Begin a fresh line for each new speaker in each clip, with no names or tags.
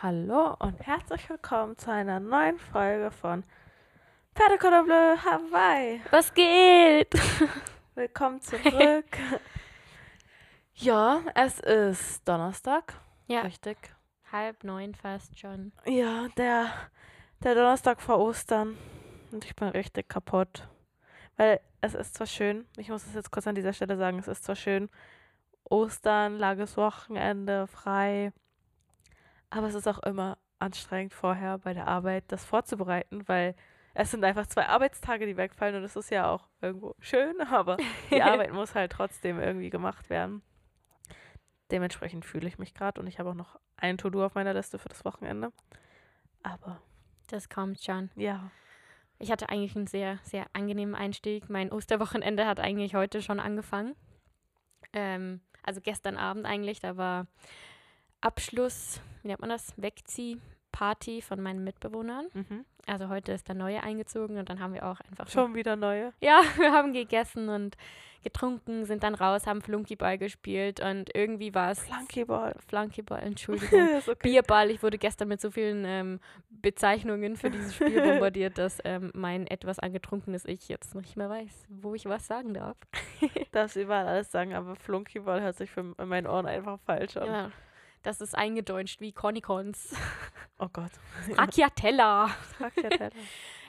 Hallo und herzlich willkommen zu einer neuen Folge von Perde Cordon Bleu Hawaii.
Was geht?
Willkommen zurück. ja, es ist Donnerstag.
Ja.
Richtig.
Halb neun fast schon.
Ja, der, der Donnerstag vor Ostern. Und ich bin richtig kaputt. Weil es ist zwar schön, ich muss es jetzt kurz an dieser Stelle sagen, es ist zwar schön, Ostern, langes Wochenende, frei. Aber es ist auch immer anstrengend vorher bei der Arbeit, das vorzubereiten, weil es sind einfach zwei Arbeitstage, die wegfallen und es ist ja auch irgendwo schön, aber die Arbeit muss halt trotzdem irgendwie gemacht werden. Dementsprechend fühle ich mich gerade und ich habe auch noch ein To-Do auf meiner Liste für das Wochenende. Aber
Das kommt schon.
ja,
Ich hatte eigentlich einen sehr, sehr angenehmen Einstieg. Mein Osterwochenende hat eigentlich heute schon angefangen. Ähm, also gestern Abend eigentlich. Da war Abschluss, wie nennt man das? Wegziehparty von meinen Mitbewohnern.
mhm.
Also heute ist der neue eingezogen und dann haben wir auch einfach
schon wieder neue.
Ja, wir haben gegessen und getrunken, sind dann raus, haben Flunkyball gespielt und irgendwie war es
Flunkyball.
Flunkyball, Entschuldigung.
okay.
Bierball. Ich wurde gestern mit so vielen ähm, Bezeichnungen für dieses Spiel bombardiert, dass ähm, mein etwas angetrunkenes Ich jetzt nicht mehr weiß, wo ich was sagen darf.
Darfst überall alles sagen, aber Flunkyball hört sich für in meinen Ohren einfach falsch an.
Ja, das ist eingedeutscht wie Conicons.
Oh Gott.
Racchiatella.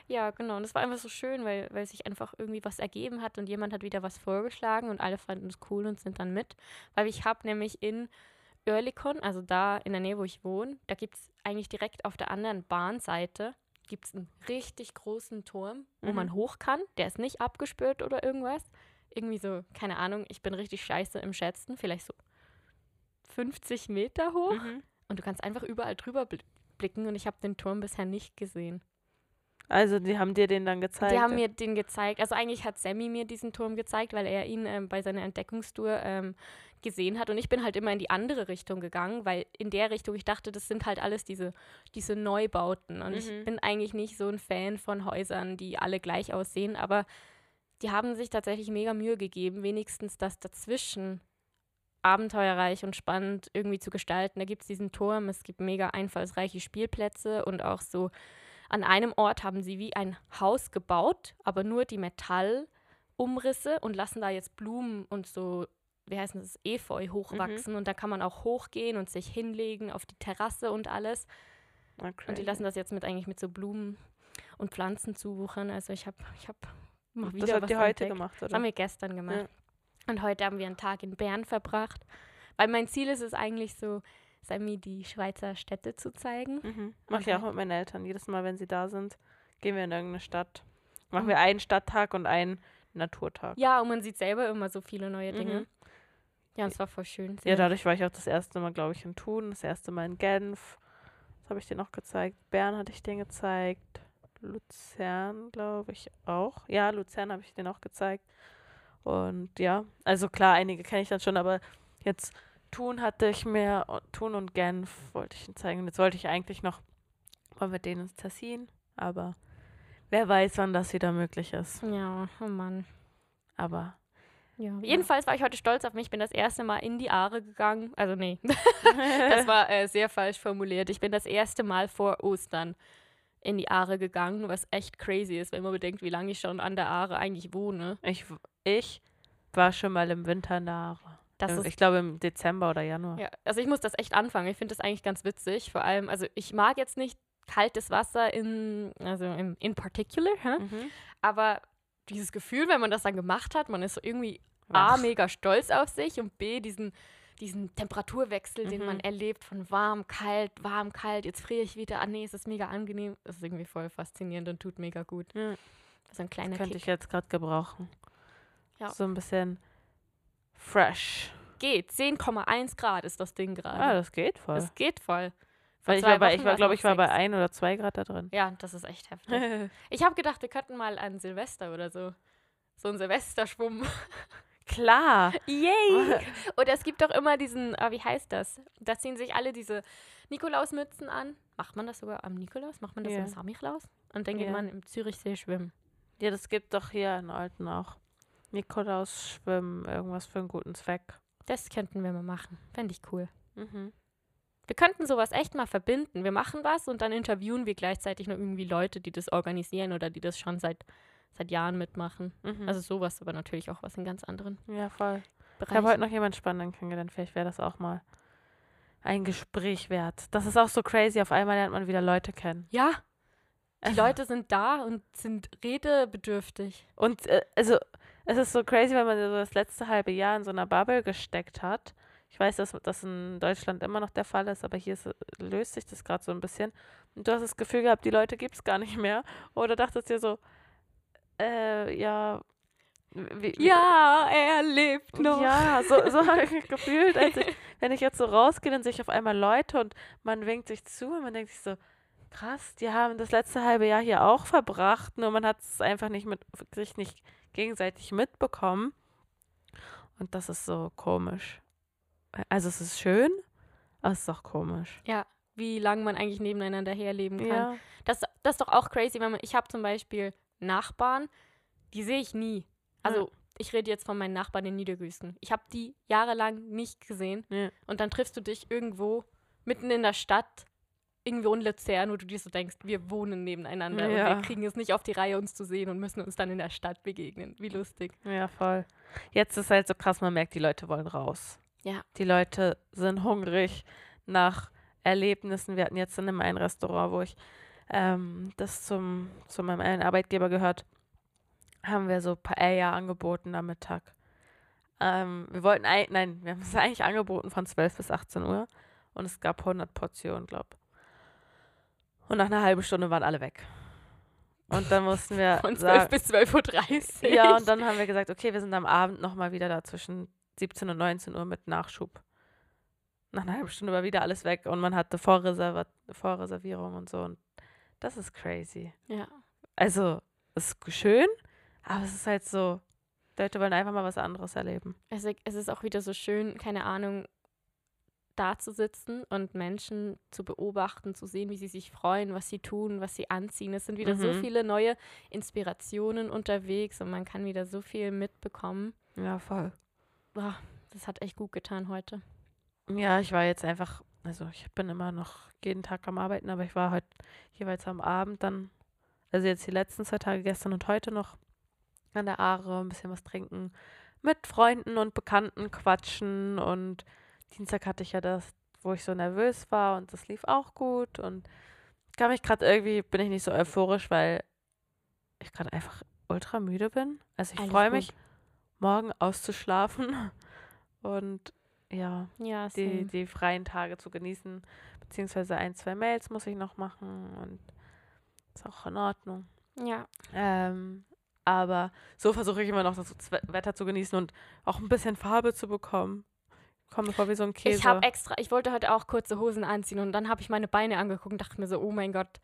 Ja, genau. Und es war einfach so schön, weil, weil sich einfach irgendwie was ergeben hat und jemand hat wieder was vorgeschlagen und alle fanden es cool und sind dann mit. Weil ich habe nämlich in Oerlikon, also da in der Nähe, wo ich wohne, da gibt es eigentlich direkt auf der anderen Bahnseite gibt's einen richtig großen Turm, wo
Mhm.
man hoch kann. Der ist nicht abgespürt oder irgendwas. Irgendwie so, keine Ahnung, ich bin richtig scheiße im Schätzen, vielleicht so 50 Meter hoch.
mhm.
Und du kannst einfach überall drüber bl- blicken und ich habe den Turm bisher nicht gesehen.
Also, die haben dir den dann gezeigt.
Die haben mir den gezeigt. Also eigentlich hat Sammy mir diesen Turm gezeigt, weil er ihn ähm, bei seiner Entdeckungstour ähm, gesehen hat. Und ich bin halt immer in die andere Richtung gegangen, weil in der Richtung, ich dachte, das sind halt alles diese, diese Neubauten. Und
Mhm.
ich bin eigentlich nicht so ein Fan von Häusern, die alle gleich aussehen. Aber die haben sich tatsächlich mega Mühe gegeben, wenigstens das dazwischen abenteuerreich und spannend irgendwie zu gestalten. Da gibt es diesen Turm, es gibt mega einfallsreiche Spielplätze und auch so an einem Ort haben sie wie ein Haus gebaut, aber nur die Metallumrisse und lassen da jetzt Blumen und so, wie heißt das, Efeu hochwachsen. Und da kann man auch hochgehen und sich hinlegen auf die Terrasse und alles.
Okay.
Und die lassen das jetzt mit eigentlich mit so Blumen und Pflanzen zuwuchern. Also ich habe ich hab mal wieder
das habt
was
ihr heute
entdeckt.
gemacht,
Das
oder?
haben wir gestern gemacht. Und heute haben wir einen Tag in Bern verbracht. Weil mein Ziel ist es eigentlich so, Sammy die Schweizer Städte zu zeigen.
Mhm. Mach ich auch mit meinen Eltern. Jedes Mal, wenn sie da sind, gehen wir in irgendeine Stadt. Machen
Mhm.
wir einen Stadttag und einen Naturtag.
Ja, und man sieht selber immer so viele neue Dinge.
Mhm.
Ja, und es war voll schön.
Ja, dadurch war ich auch das erste Mal, glaube ich, in Thun, das erste Mal in Genf. Was habe ich dir noch gezeigt? Bern hatte ich dir gezeigt. Luzern, glaube ich, auch. Ja, Luzern habe ich dir noch gezeigt. Und ja, also klar, einige kenne ich dann schon, aber jetzt Thun hatte ich mir, Thun und Genf wollte ich Ihnen zeigen. Jetzt wollte ich eigentlich noch mal mit denen ins Tessin, aber wer weiß, wann das wieder möglich ist.
ja, oh Mann.
Aber
Ja. Jedenfalls war ich heute stolz auf mich. Ich bin das erste Mal in die Aare gegangen. Also nee, das war äh, sehr falsch formuliert. Ich bin das erste Mal vor Ostern in die Aare gegangen, was echt crazy ist, wenn man bedenkt, wie lange ich schon an der Aare eigentlich wohne.
ich, ich war schon mal im Winter Aare.
Das
ich glaube im Dezember oder Januar.
Ja, also ich muss das echt anfangen. Ich finde das eigentlich ganz witzig. Vor allem, also ich mag jetzt nicht kaltes Wasser in, also in, in particular?
Mhm.
aber dieses Gefühl, wenn man das dann gemacht hat, man ist so irgendwie A,
Ach.
mega stolz auf sich und B, diesen, diesen Temperaturwechsel, den man
Mhm.
erlebt von warm, kalt, warm, kalt, jetzt friere ich wieder, ah nee, es ist mega angenehm. Das ist irgendwie voll faszinierend und tut mega gut.
Ja.
So ein kleiner
Könnte
Kick.
ich jetzt gerade gebrauchen.
Ja.
So ein bisschen fresh.
Geht, 10,1 Grad ist das Ding gerade.
Ah, das geht voll.
das geht voll. Vor
Weil ich war bei, ich war, glaube ich, war bei
sechs.
ein oder zwei Grad da drin.
Ja, das ist echt heftig. Ich habe gedacht, wir könnten mal an Silvester oder so. So einen Silvesterschwumm.
Klar.
Yay! Oder es gibt doch immer diesen, ah, wie heißt das? Da ziehen sich alle diese Nikolausmützen an. Macht man das sogar am Nikolaus? Macht man das
Ja.
am Samichlaus? Und dann geht
Ja.
man im Zürichsee schwimmen.
Ja, das gibt doch hier in Alten auch. Nikolaus schwimmen, irgendwas für einen guten Zweck.
Das könnten wir mal machen. Fände ich cool.
Mhm.
Wir könnten sowas echt mal verbinden. Wir machen was und dann interviewen wir gleichzeitig noch irgendwie Leute, die das organisieren oder die das schon seit, seit Jahren mitmachen.
Mhm.
Also sowas, aber natürlich auch was in ganz anderen
ja, voll. Ich
Bereichen.
habe heute noch jemanden Spannenden kennengelernt. Vielleicht wäre das auch mal ein Gespräch wert. Das ist auch so crazy. Auf einmal lernt man wieder Leute kennen.
ja, die
Es-
Leute sind da und sind redebedürftig.
Und äh, also, es ist so crazy, wenn man so das letzte halbe Jahr in so einer Bubble gesteckt hat. Ich weiß, dass das in Deutschland immer noch der Fall ist, aber hier ist, löst sich das gerade so ein bisschen. Und du hast das Gefühl gehabt, die Leute gibt es gar nicht mehr. Oder dachtest dir so, äh, ja. Wie, wie-
Ja, er lebt noch.
Ja, so, so habe ich mich gefühlt, als ich, wenn ich jetzt so rausgehe, dann sehe ich auf einmal Leute und man winkt sich zu und man denkt sich so, krass, die haben das letzte halbe Jahr hier auch verbracht, nur man hat es einfach nicht mit sich nicht gegenseitig mitbekommen. Und das ist so komisch. Also es ist schön, aber es ist auch komisch.
Ja, wie lange man eigentlich nebeneinander herleben kann.
Ja.
Das, das ist doch auch crazy, wenn man, ich habe zum Beispiel Nachbarn, die sehe ich nie. Also ich rede jetzt von meinen Nachbarn in Niedergüsten. Ich habe die jahrelang nicht gesehen.
Ja.
Und dann triffst du dich irgendwo mitten in der Stadt, irgendwo in Luzern, wo du dir so denkst, wir wohnen nebeneinander und
Ja.
wir kriegen es nicht auf die Reihe, uns zu sehen und müssen uns dann in der Stadt begegnen. Wie lustig.
Ja, voll. Jetzt ist halt so krass, man merkt, die Leute wollen raus.
Ja.
Die Leute sind hungrig nach Erlebnissen. Wir hatten jetzt in einem einen Restaurant, wo ich ähm, das zum, zu meinem einen Arbeitgeber gehört, haben wir so Paella angeboten am Mittag. Ähm, wir wollten, ein, nein, wir haben es eigentlich angeboten von 12 bis 18 Uhr und es gab 100 Portionen, glaube Und nach einer halben Stunde waren alle weg. Und dann mussten wir
Von 12
sagen,
bis 12.30 Uhr.
ja, und dann haben wir gesagt, okay, wir sind am Abend nochmal wieder da zwischen 17 und 19 Uhr mit Nachschub. Nach einer halben Stunde war wieder alles weg und man hatte Vorreserva Vorreservierung und so. Und das ist crazy.
Ja.
Also, es ist schön, aber es ist halt so, Leute wollen einfach mal was anderes erleben.
Es, es ist auch wieder so schön, keine Ahnung, da zu sitzen und Menschen zu beobachten, zu sehen, wie sie sich freuen, was sie tun, was sie anziehen. Es sind wieder so
Mhm.
viele neue Inspirationen unterwegs und man kann wieder so viel mitbekommen.
Ja, voll.
Ah, das hat echt gut getan heute.
Ja, ich war jetzt einfach, also ich bin immer noch jeden Tag am Arbeiten, aber ich war heute jeweils am Abend dann, also jetzt die letzten zwei Tage, gestern und heute noch an der Aare, ein bisschen was trinken, mit Freunden und Bekannten quatschen und Dienstag hatte ich ja das, wo ich so nervös war und das lief auch gut und kann mich gerade irgendwie, bin ich nicht so euphorisch, weil ich gerade einfach ultra müde bin. Also ich freue mich, morgen auszuschlafen und ja,
Ja,
die, die freien Tage zu genießen. Beziehungsweise ein, zwei Mails muss ich noch machen und ist auch in Ordnung.
ja.
Ähm, aber so versuche ich immer noch das Wetter zu genießen und auch ein bisschen Farbe zu bekommen. Ich komme vor wie so ein Käse.
Ich habe extra, ich wollte heute auch kurze Hosen anziehen und dann habe ich meine Beine angeguckt und dachte mir so, oh mein Gott,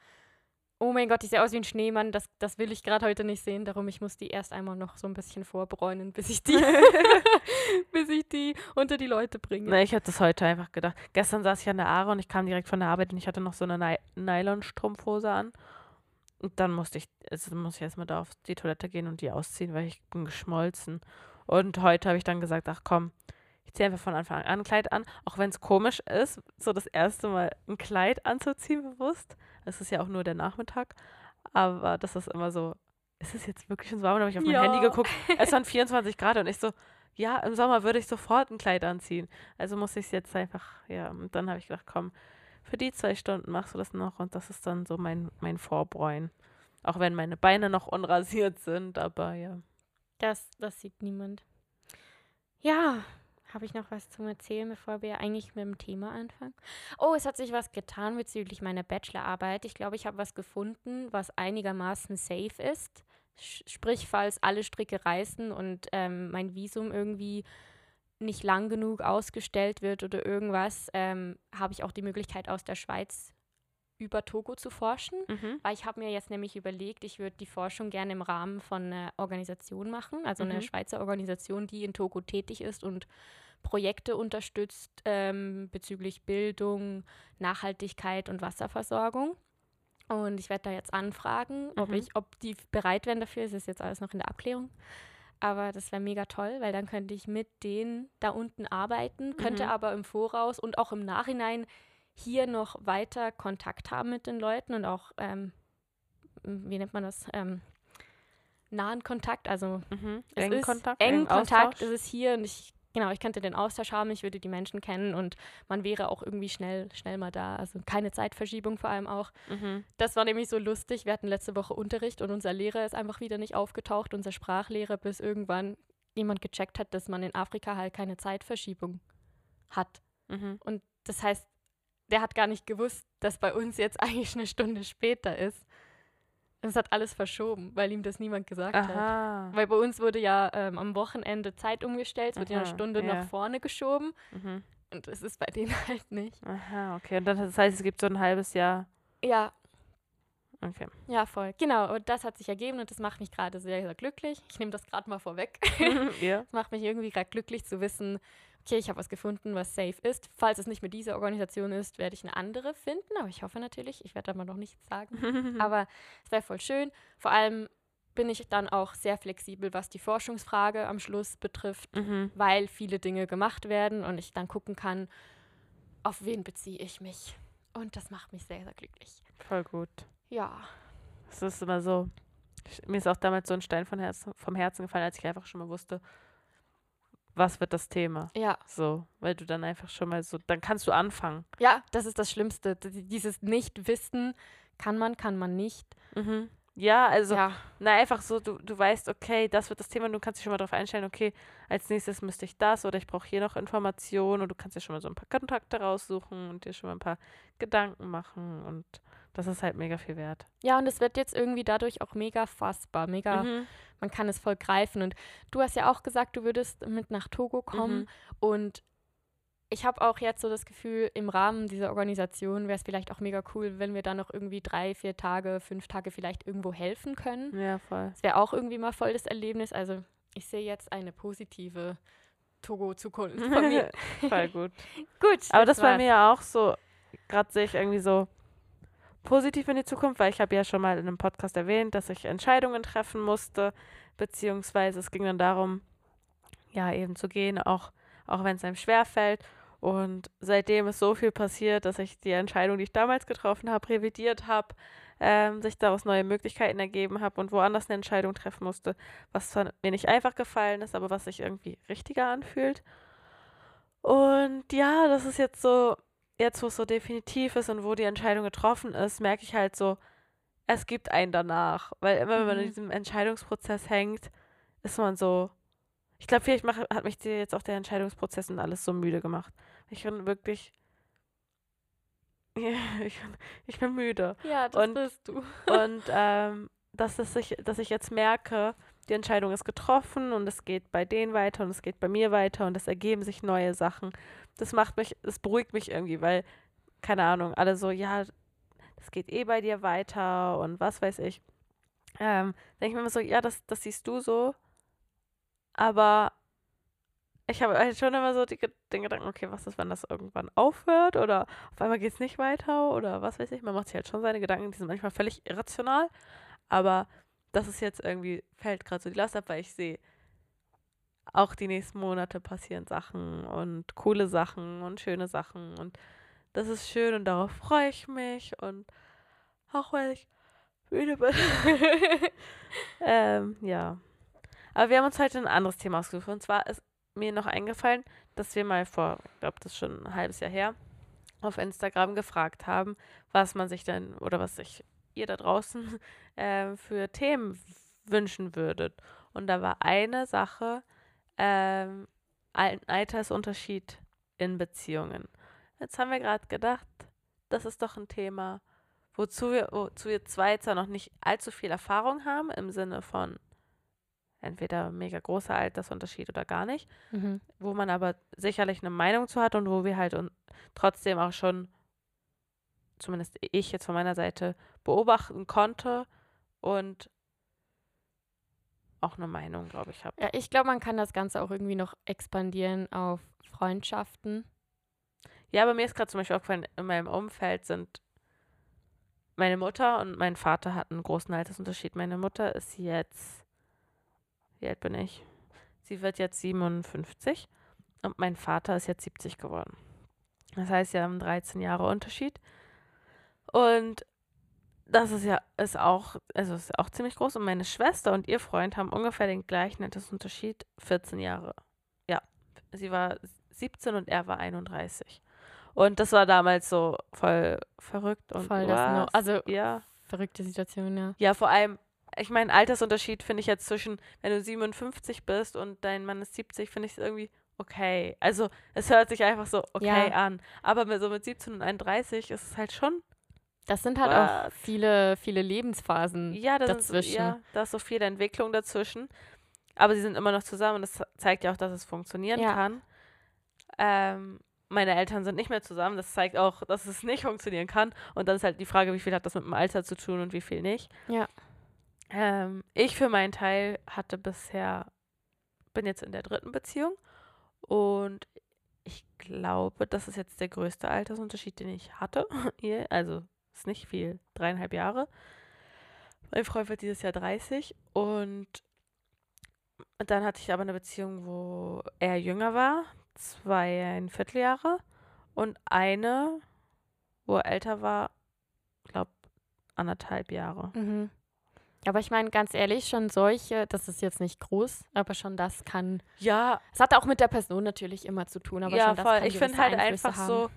oh mein Gott, ich sehe aus wie ein Schneemann, das, das will ich gerade heute nicht sehen, darum ich muss die erst einmal noch so ein bisschen vorbräunen, bis ich die, bis ich die unter die Leute bringe.
Ne, ich hatte das heute einfach gedacht. Gestern saß ich an der Aare und ich kam direkt von der Arbeit und ich hatte noch so eine Ny Nylon-Strumpfhose an. Und dann musste ich, also muss ich erstmal da auf die Toilette gehen und die ausziehen, weil ich bin geschmolzen. Und heute habe ich dann gesagt, ach komm, ich ziehe einfach von Anfang an ein Kleid an, auch wenn es komisch ist, so das erste Mal ein Kleid anzuziehen bewusst. Es ist ja auch nur der Nachmittag, aber das ist immer so, ist es jetzt wirklich schon so warm? Dann habe ich auf mein
Ja.
Handy geguckt, es waren 24 Grad und ich so, ja, im Sommer würde ich sofort ein Kleid anziehen. Also muss ich es jetzt einfach, ja, und dann habe ich gedacht, komm, für die zwei Stunden machst du das noch und das ist dann so mein, mein Vorbräuen. Auch wenn meine Beine noch unrasiert sind, aber ja.
Das, das sieht niemand. Ja, habe ich noch was zum Erzählen, bevor wir eigentlich mit dem Thema anfangen? Oh, es hat sich was getan bezüglich meiner Bachelorarbeit. Ich glaube, ich habe was gefunden, was einigermaßen safe ist. Sprich, falls alle Stricke reißen und ähm, mein Visum irgendwie nicht lang genug ausgestellt wird oder irgendwas, ähm, habe ich auch die Möglichkeit, aus der Schweiz über Togo zu forschen.
Mhm.
Weil ich habe mir jetzt nämlich überlegt, ich würde die Forschung gerne im Rahmen von einer Organisation machen, also
Mhm.
einer Schweizer Organisation, die in Togo tätig ist und Projekte unterstützt ähm, bezüglich Bildung, Nachhaltigkeit und Wasserversorgung. Und ich werde da jetzt anfragen, ob,
Mhm.
ich, ob die bereit wären dafür. Es ist jetzt alles noch in der Abklärung. Aber das wäre mega toll, weil dann könnte ich mit denen da unten arbeiten, könnte
Mhm.
aber im Voraus und auch im Nachhinein hier noch weiter Kontakt haben mit den Leuten und auch, ähm, wie nennt man das, ähm, nahen Kontakt, also
Mhm. Engen Kontakt,
engen
engen
Kontakt
Austausch.
ist es hier und ich, genau, ich könnte den Austausch haben, ich würde die Menschen kennen und man wäre auch irgendwie schnell, schnell mal da. Also keine Zeitverschiebung vor allem auch.
Mhm.
Das war nämlich so lustig. Wir hatten letzte Woche Unterricht und unser Lehrer ist einfach wieder nicht aufgetaucht, unser Sprachlehrer, bis irgendwann jemand gecheckt hat, dass man in Afrika halt keine Zeitverschiebung hat.
Mhm.
Und das heißt, der hat gar nicht gewusst, dass bei uns jetzt eigentlich eine Stunde später ist. Es hat alles verschoben, weil ihm das niemand gesagt hat.
Aha.
Weil bei uns wurde ja ähm, am Wochenende Zeit umgestellt, es wird ja eine
Aha,
Stunde
ja.
nach vorne geschoben
Mhm.
und das ist bei denen halt nicht.
Aha, okay. Und dann, das heißt, es gibt so ein halbes Jahr.
Ja,
Okay.
ja, voll. Genau, und das hat sich ergeben und das macht mich gerade sehr, sehr glücklich. Ich nehme das gerade mal vorweg.
ja.
Es macht mich irgendwie gerade glücklich zu wissen, okay, ich habe was gefunden, was safe ist. Falls es nicht mit dieser Organisation ist, werde ich eine andere finden, aber ich hoffe natürlich, ich werde da mal noch nichts sagen. Aber es wäre voll schön. Vor allem bin ich dann auch sehr flexibel, was die Forschungsfrage am Schluss betrifft,
mhm.
weil viele Dinge gemacht werden und ich dann gucken kann, auf wen beziehe ich mich. Und das macht mich sehr, sehr glücklich.
Voll gut.
Ja.
Es ist immer so. Mir ist auch damals so ein Stein Herzen, vom Herzen gefallen, als ich einfach schon mal wusste, was wird das Thema.
Ja,
So, weil du dann einfach schon mal so, dann kannst du anfangen.
ja, das ist das Schlimmste. Dieses Nicht-Wissen, kann man, kann man nicht.
Mhm. Ja, also,
ja,
na, einfach so, du, du weißt, okay, das wird das Thema du kannst dich schon mal darauf einstellen, okay, als nächstes müsste ich das oder ich brauche hier noch Informationen und du kannst dir schon mal so ein paar Kontakte raussuchen und dir schon mal ein paar Gedanken machen und das ist halt mega viel wert.
ja, und es wird jetzt irgendwie dadurch auch mega fassbar, mega,
Mhm.
man kann es voll greifen. Und du hast ja auch gesagt, du würdest mit nach Togo kommen.
Mhm.
Und ich habe auch jetzt so das Gefühl, im Rahmen dieser Organisation wäre es vielleicht auch mega cool, wenn wir da noch irgendwie drei, vier Tage, fünf Tage vielleicht irgendwo helfen können.
Ja, voll.
Das wäre auch irgendwie mal voll das Erlebnis. Also ich sehe jetzt eine positive Togo-Zukunft von mir.
voll gut.
Gut.
Aber das
war's.
mir ja auch so, gerade sehe ich irgendwie so positiv in die Zukunft, weil ich habe ja schon mal in einem Podcast erwähnt, dass ich Entscheidungen treffen musste, beziehungsweise es ging dann darum, ja, eben zu gehen, auch, auch wenn es einem schwerfällt. Und seitdem ist so viel passiert, dass ich die Entscheidung, die ich damals getroffen habe, revidiert habe, ähm, sich daraus neue Möglichkeiten ergeben habe und woanders eine Entscheidung treffen musste, was zwar mir nicht einfach gefallen ist, aber was sich irgendwie richtiger anfühlt. Und ja, das ist jetzt so, jetzt wo es so definitiv ist und wo die Entscheidung getroffen ist, merke ich halt so, es gibt einen danach. Weil immer, wenn man in
Mhm.
diesem Entscheidungsprozess hängt, ist man so. Ich glaube, vielleicht mach, hat mich dir jetzt auch der Entscheidungsprozess und alles so müde gemacht. Ich bin wirklich. ich, bin, ich bin müde.
Ja, das
Und-
bist du.
Und ähm, dass, es sich, dass ich jetzt merke, die Entscheidung ist getroffen und es geht bei denen weiter und es geht bei mir weiter und es ergeben sich neue Sachen. Das macht mich, es beruhigt mich irgendwie, weil, keine Ahnung, alle so, ja, das geht eh bei dir weiter und was weiß ich. Ähm, denke ich mir immer so, ja, das, das siehst du so. Aber ich habe halt schon immer so die, den Gedanken, okay, was ist, wenn das irgendwann aufhört oder auf einmal geht es nicht weiter oder was weiß ich. Man macht sich halt schon seine Gedanken, die sind manchmal völlig irrational. Aber das ist jetzt irgendwie, fällt gerade so die Last ab, weil ich sehe, auch die nächsten Monate passieren Sachen und coole Sachen und schöne Sachen und das ist schön und darauf freue ich mich und auch weil ich müde bin. ähm, ja. Aber wir haben uns heute ein anderes Thema ausgesucht und zwar ist mir noch eingefallen, dass wir mal vor, ich glaube, das ist schon ein halbes Jahr her, auf Instagram gefragt haben, was man sich denn oder was sich ihr da draußen ähm, für Themen wünschen würdet. Und da war eine Sache, ähm, ein Altersunterschied in Beziehungen. Jetzt haben wir gerade gedacht, das ist doch ein Thema, wozu wir, wozu wir zwei zwar noch nicht allzu viel Erfahrung haben, im Sinne von entweder mega großer Altersunterschied oder gar nicht,
Mhm.
wo man aber sicherlich eine Meinung zu hat und wo wir halt un trotzdem auch schon, zumindest ich jetzt von meiner Seite, beobachten konnte und auch eine Meinung, glaube ich, habe.
Ja, ich glaube, man kann das Ganze auch irgendwie noch expandieren auf Freundschaften.
Ja, aber mir ist gerade zum Beispiel aufgefallen, in meinem Umfeld sind meine Mutter und mein Vater hatten einen großen Altersunterschied. Meine Mutter ist jetzt, wie alt bin ich? Sie wird jetzt 57 und mein Vater ist jetzt 70 geworden. Das heißt, sie haben 13 Jahre Unterschied. Und das ist ja ist auch, also ist auch ziemlich groß. Und meine Schwester und ihr Freund haben ungefähr den gleichen Altersunterschied, 14 Jahre. Ja, sie war 17 und er war 31. Und das war damals so voll verrückt und
Voll das no also
ja.
verrückte Situation, ja.
Ja, vor allem, ich meine, Altersunterschied finde ich jetzt zwischen, wenn du 57 bist und dein Mann ist 70, finde ich es irgendwie okay. Also es hört sich einfach so okay
Ja.
an. Aber mit, so mit 17 und 31 ist es halt schon,
Das sind halt auch
What?
viele, viele Lebensphasen.
ja, da, sind,
Dazwischen.
ja, da ist so viel Entwicklung dazwischen. Aber sie sind immer noch zusammen und das zeigt ja auch, dass es funktionieren
Ja.
kann. Ähm, meine Eltern sind nicht mehr zusammen. Das zeigt auch, dass es nicht funktionieren kann. Und dann ist halt die Frage, wie viel hat das mit dem Alter zu tun und wie viel nicht.
Ja.
Ähm, ich für meinen Teil hatte bisher, bin jetzt in der dritten Beziehung und ich glaube, das ist jetzt der größte Altersunterschied, den ich hatte. Also ist nicht viel, dreieinhalb Jahre. Mein Freund wird dieses Jahr 30 und dann hatte ich aber eine Beziehung, wo er jünger war, zweieinviertel Jahre und eine, wo er älter war, glaube anderthalb Jahre.
Mhm. Aber ich meine, ganz ehrlich, schon solche, das ist jetzt nicht groß, aber schon das kann.
Ja,
Es hat auch mit der Person natürlich immer zu tun, aber
ja,
schon das
voll.
kann
Ich finde halt einfach
haben.
so,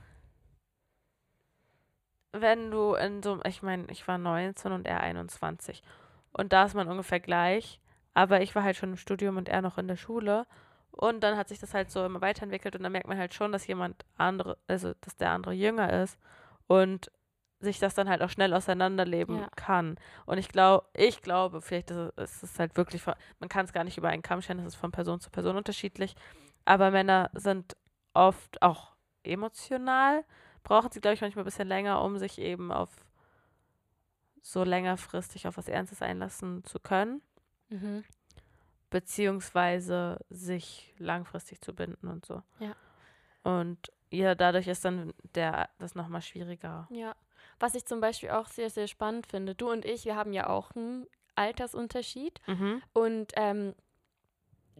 wenn du in so, ich meine, ich war 19 und er 21 und da ist man ungefähr gleich, aber ich war halt schon im Studium und er noch in der Schule und dann hat sich das halt so immer weiterentwickelt und dann merkt man halt schon, dass jemand andere, also dass der andere jünger ist und sich das dann halt auch schnell auseinanderleben
Ja.
kann. Und ich glaube, ich glaube, vielleicht ist es ist halt wirklich, von- man kann es gar nicht über einen Kamm scheren, es ist von Person zu Person unterschiedlich. Aber Männer sind oft auch emotional, brauchen sie, glaube ich, manchmal ein bisschen länger, um sich eben auf so längerfristig auf was Ernstes einlassen zu können,
Mhm.
beziehungsweise sich langfristig zu binden und so.
Ja.
Und ja, dadurch ist dann der das nochmal schwieriger.
Ja. Was ich zum Beispiel auch sehr, sehr spannend finde. Du und ich, wir haben ja auch einen Altersunterschied.
Mhm.
Und ähm,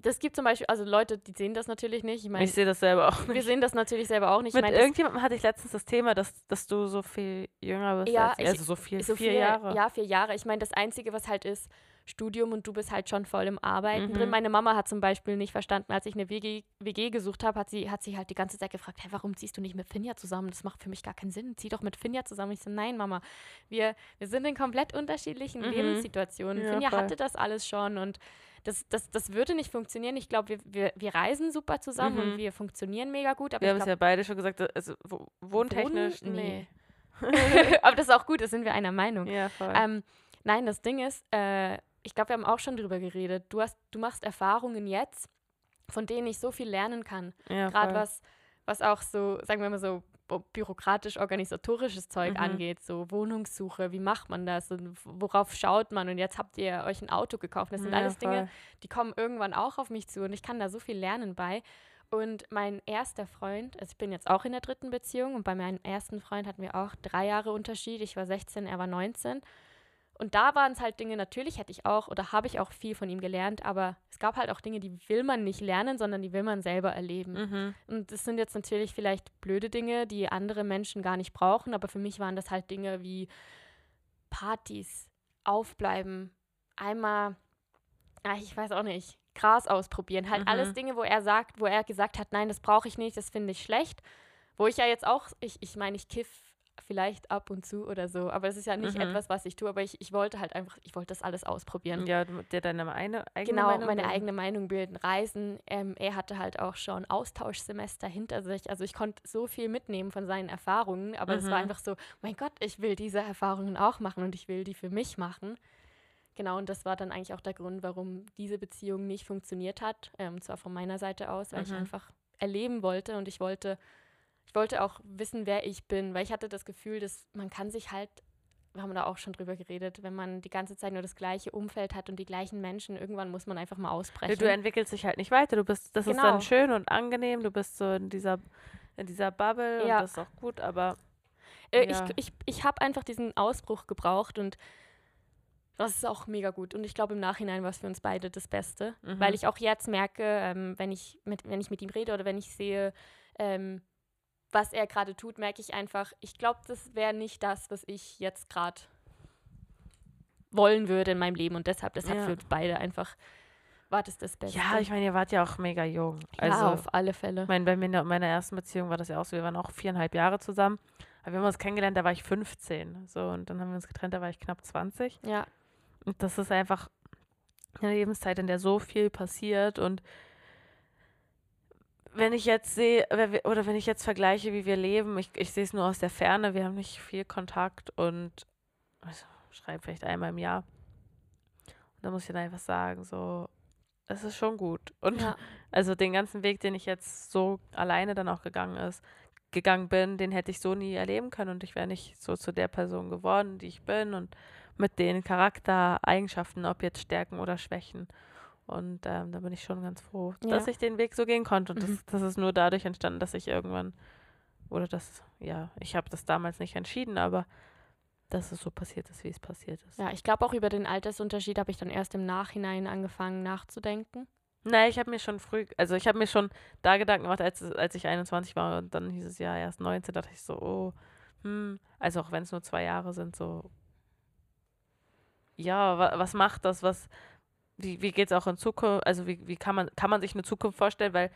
das gibt zum Beispiel, also Leute, die sehen das natürlich nicht. Ich meine,
Ich sehe das selber auch
wir
nicht.
sehen das natürlich selber auch nicht. Ich
Mit
meine, das-
irgendjemandem hatte ich letztens das Thema, dass, dass du so viel jünger bist.
Ja,
als,
ich-
also so viel,
so
vier
vier
Jahre.
Ja, vier Jahre. Ich meine, das Einzige, was halt ist, Studium und du bist halt schon voll im Arbeiten
Mhm.
drin. Meine Mama hat zum Beispiel nicht verstanden, als ich eine WG, WG gesucht habe, hat sie, hat sie halt die ganze Zeit gefragt, hey, warum ziehst du nicht mit Finja zusammen? Das macht für mich gar keinen Sinn. Zieh doch mit Finja zusammen. Ich so, nein, Mama, wir, wir sind in komplett unterschiedlichen
Mhm.
Lebenssituationen.
Ja,
Finja
voll.
hatte das alles schon und das, das, das würde nicht funktionieren. Ich glaube, wir, wir, wir reisen super zusammen
Mhm.
und wir funktionieren mega gut. Aber
Wir haben
ich
es
glaub,
ja beide schon gesagt, also wo- wohntechnisch,
Wohnen?
nee.
aber das ist auch gut, da sind wir einer Meinung.
Ja, voll.
Ähm, nein, das Ding ist, äh, ich glaube, wir haben auch schon drüber geredet. Du, hast, du machst Erfahrungen jetzt, von denen ich so viel lernen kann.
ja,
Gerade was, was auch so, sagen wir mal so, bürokratisch-organisatorisches Zeug
Mhm.
angeht, so Wohnungssuche, wie macht man das und worauf schaut man und jetzt habt ihr euch ein Auto gekauft. Das sind
Ja,
alles Dinge,
voll.
die kommen irgendwann auch auf mich zu und ich kann da so viel lernen bei. Und mein erster Freund, also ich bin jetzt auch in der dritten Beziehung und bei meinem ersten Freund hatten wir auch drei Jahre Unterschied. Ich war 16, er war 19. Und da waren es halt Dinge, natürlich hätte ich auch oder habe ich auch viel von ihm gelernt, aber es gab halt auch Dinge, die will man nicht lernen, sondern die will man selber erleben.
Mhm.
Und das sind jetzt natürlich vielleicht blöde Dinge, die andere Menschen gar nicht brauchen, aber für mich waren das halt Dinge wie Partys, aufbleiben, einmal, ah, ich weiß auch nicht, Gras ausprobieren. Halt
Mhm.
alles Dinge, wo er sagt, wo er gesagt hat, nein, das brauche ich nicht, das finde ich schlecht. Wo ich ja jetzt auch, ich, ich meine, ich kiff vielleicht ab und zu oder so, aber es ist ja nicht
Mhm.
etwas, was ich tue, aber ich, ich wollte halt einfach, ich wollte das alles ausprobieren.
Ja, dir deine eine, eigene
Genau,
Meinung
meine
bilden.
eigene Meinung bilden, reisen. Ähm, er hatte halt auch schon Austauschsemester hinter sich. Also ich konnte so viel mitnehmen von seinen Erfahrungen, aber es war
Mhm.
einfach so, mein Gott, ich will diese Erfahrungen auch machen und ich will die für mich machen. Genau, und das war dann eigentlich auch der Grund, warum diese Beziehung nicht funktioniert hat. Ähm, zwar von meiner Seite aus, weil ich
Mhm.
einfach erleben wollte und ich wollte, ich wollte auch wissen, wer ich bin, weil ich hatte das Gefühl, dass man kann sich halt wir haben da auch schon drüber geredet, wenn man die ganze Zeit nur das gleiche Umfeld hat und die gleichen Menschen, irgendwann muss man einfach mal
Ja,
ausbrechen.
Du entwickelst dich halt nicht weiter. Du bist, das ist
Genau.
dann schön und angenehm. Du bist so in dieser, in dieser Bubble
Ja.
und das ist auch gut, aber
Äh,
Ja.
Ich, ich, ich habe einfach diesen Ausbruch gebraucht und das ist auch mega gut. Und ich glaube, im Nachhinein war es für uns beide das Beste,
Mhm.
weil ich auch jetzt merke, ähm, wenn, ich mit, wenn ich mit ihm rede oder wenn ich sehe, ähm, was er gerade tut, merke ich einfach, ich glaube, das wäre nicht das, was ich jetzt gerade wollen würde in meinem Leben. Und deshalb, deshalb
Ja.
für uns beide einfach war das das Beste.
Ja, ich meine, ihr wart ja auch mega jung. Also,
ja, auf alle Fälle.
ich meine, bei mir meiner ersten Beziehung war das ja auch so, wir waren auch viereinhalb Jahre zusammen. Aber wir haben uns kennengelernt, da war ich 15. So, und dann haben wir uns getrennt, da war ich knapp 20.
Ja,
Und das ist einfach eine Lebenszeit, in der so viel passiert. Und wenn ich jetzt sehe, oder wenn ich jetzt vergleiche, wie wir leben, ich, ich sehe es nur aus der Ferne, wir haben nicht viel Kontakt und also, schreibe vielleicht einmal im Jahr. Und da muss ich dann einfach sagen, so, es ist schon gut. Und
ja,
also den ganzen Weg, den ich jetzt so alleine dann auch gegangen ist, gegangen bin, den hätte ich so nie erleben können und ich wäre nicht so zu der Person geworden, die ich bin und mit den Charaktereigenschaften, ob jetzt Stärken oder Schwächen. Und ähm, da bin ich schon ganz froh,
Ja.
dass ich den Weg so gehen konnte. Und
Mhm.
das, das ist nur dadurch entstanden, dass ich irgendwann, oder das, ja, ich habe das damals nicht entschieden, aber dass es so passiert ist, wie es passiert ist.
ja, ich glaube auch über den Altersunterschied habe ich dann erst im Nachhinein angefangen nachzudenken.
Nein, ich habe mir schon früh, also ich habe mir schon da Gedanken gemacht, als, als ich 21 war und dann hieß es ja erst 19, dachte ich so, oh, hm, also auch wenn es nur zwei Jahre sind, so, ja, wa, was macht das, was, wie, wie geht es auch in Zukunft, also wie, wie kann man, kann man sich eine Zukunft vorstellen, weil,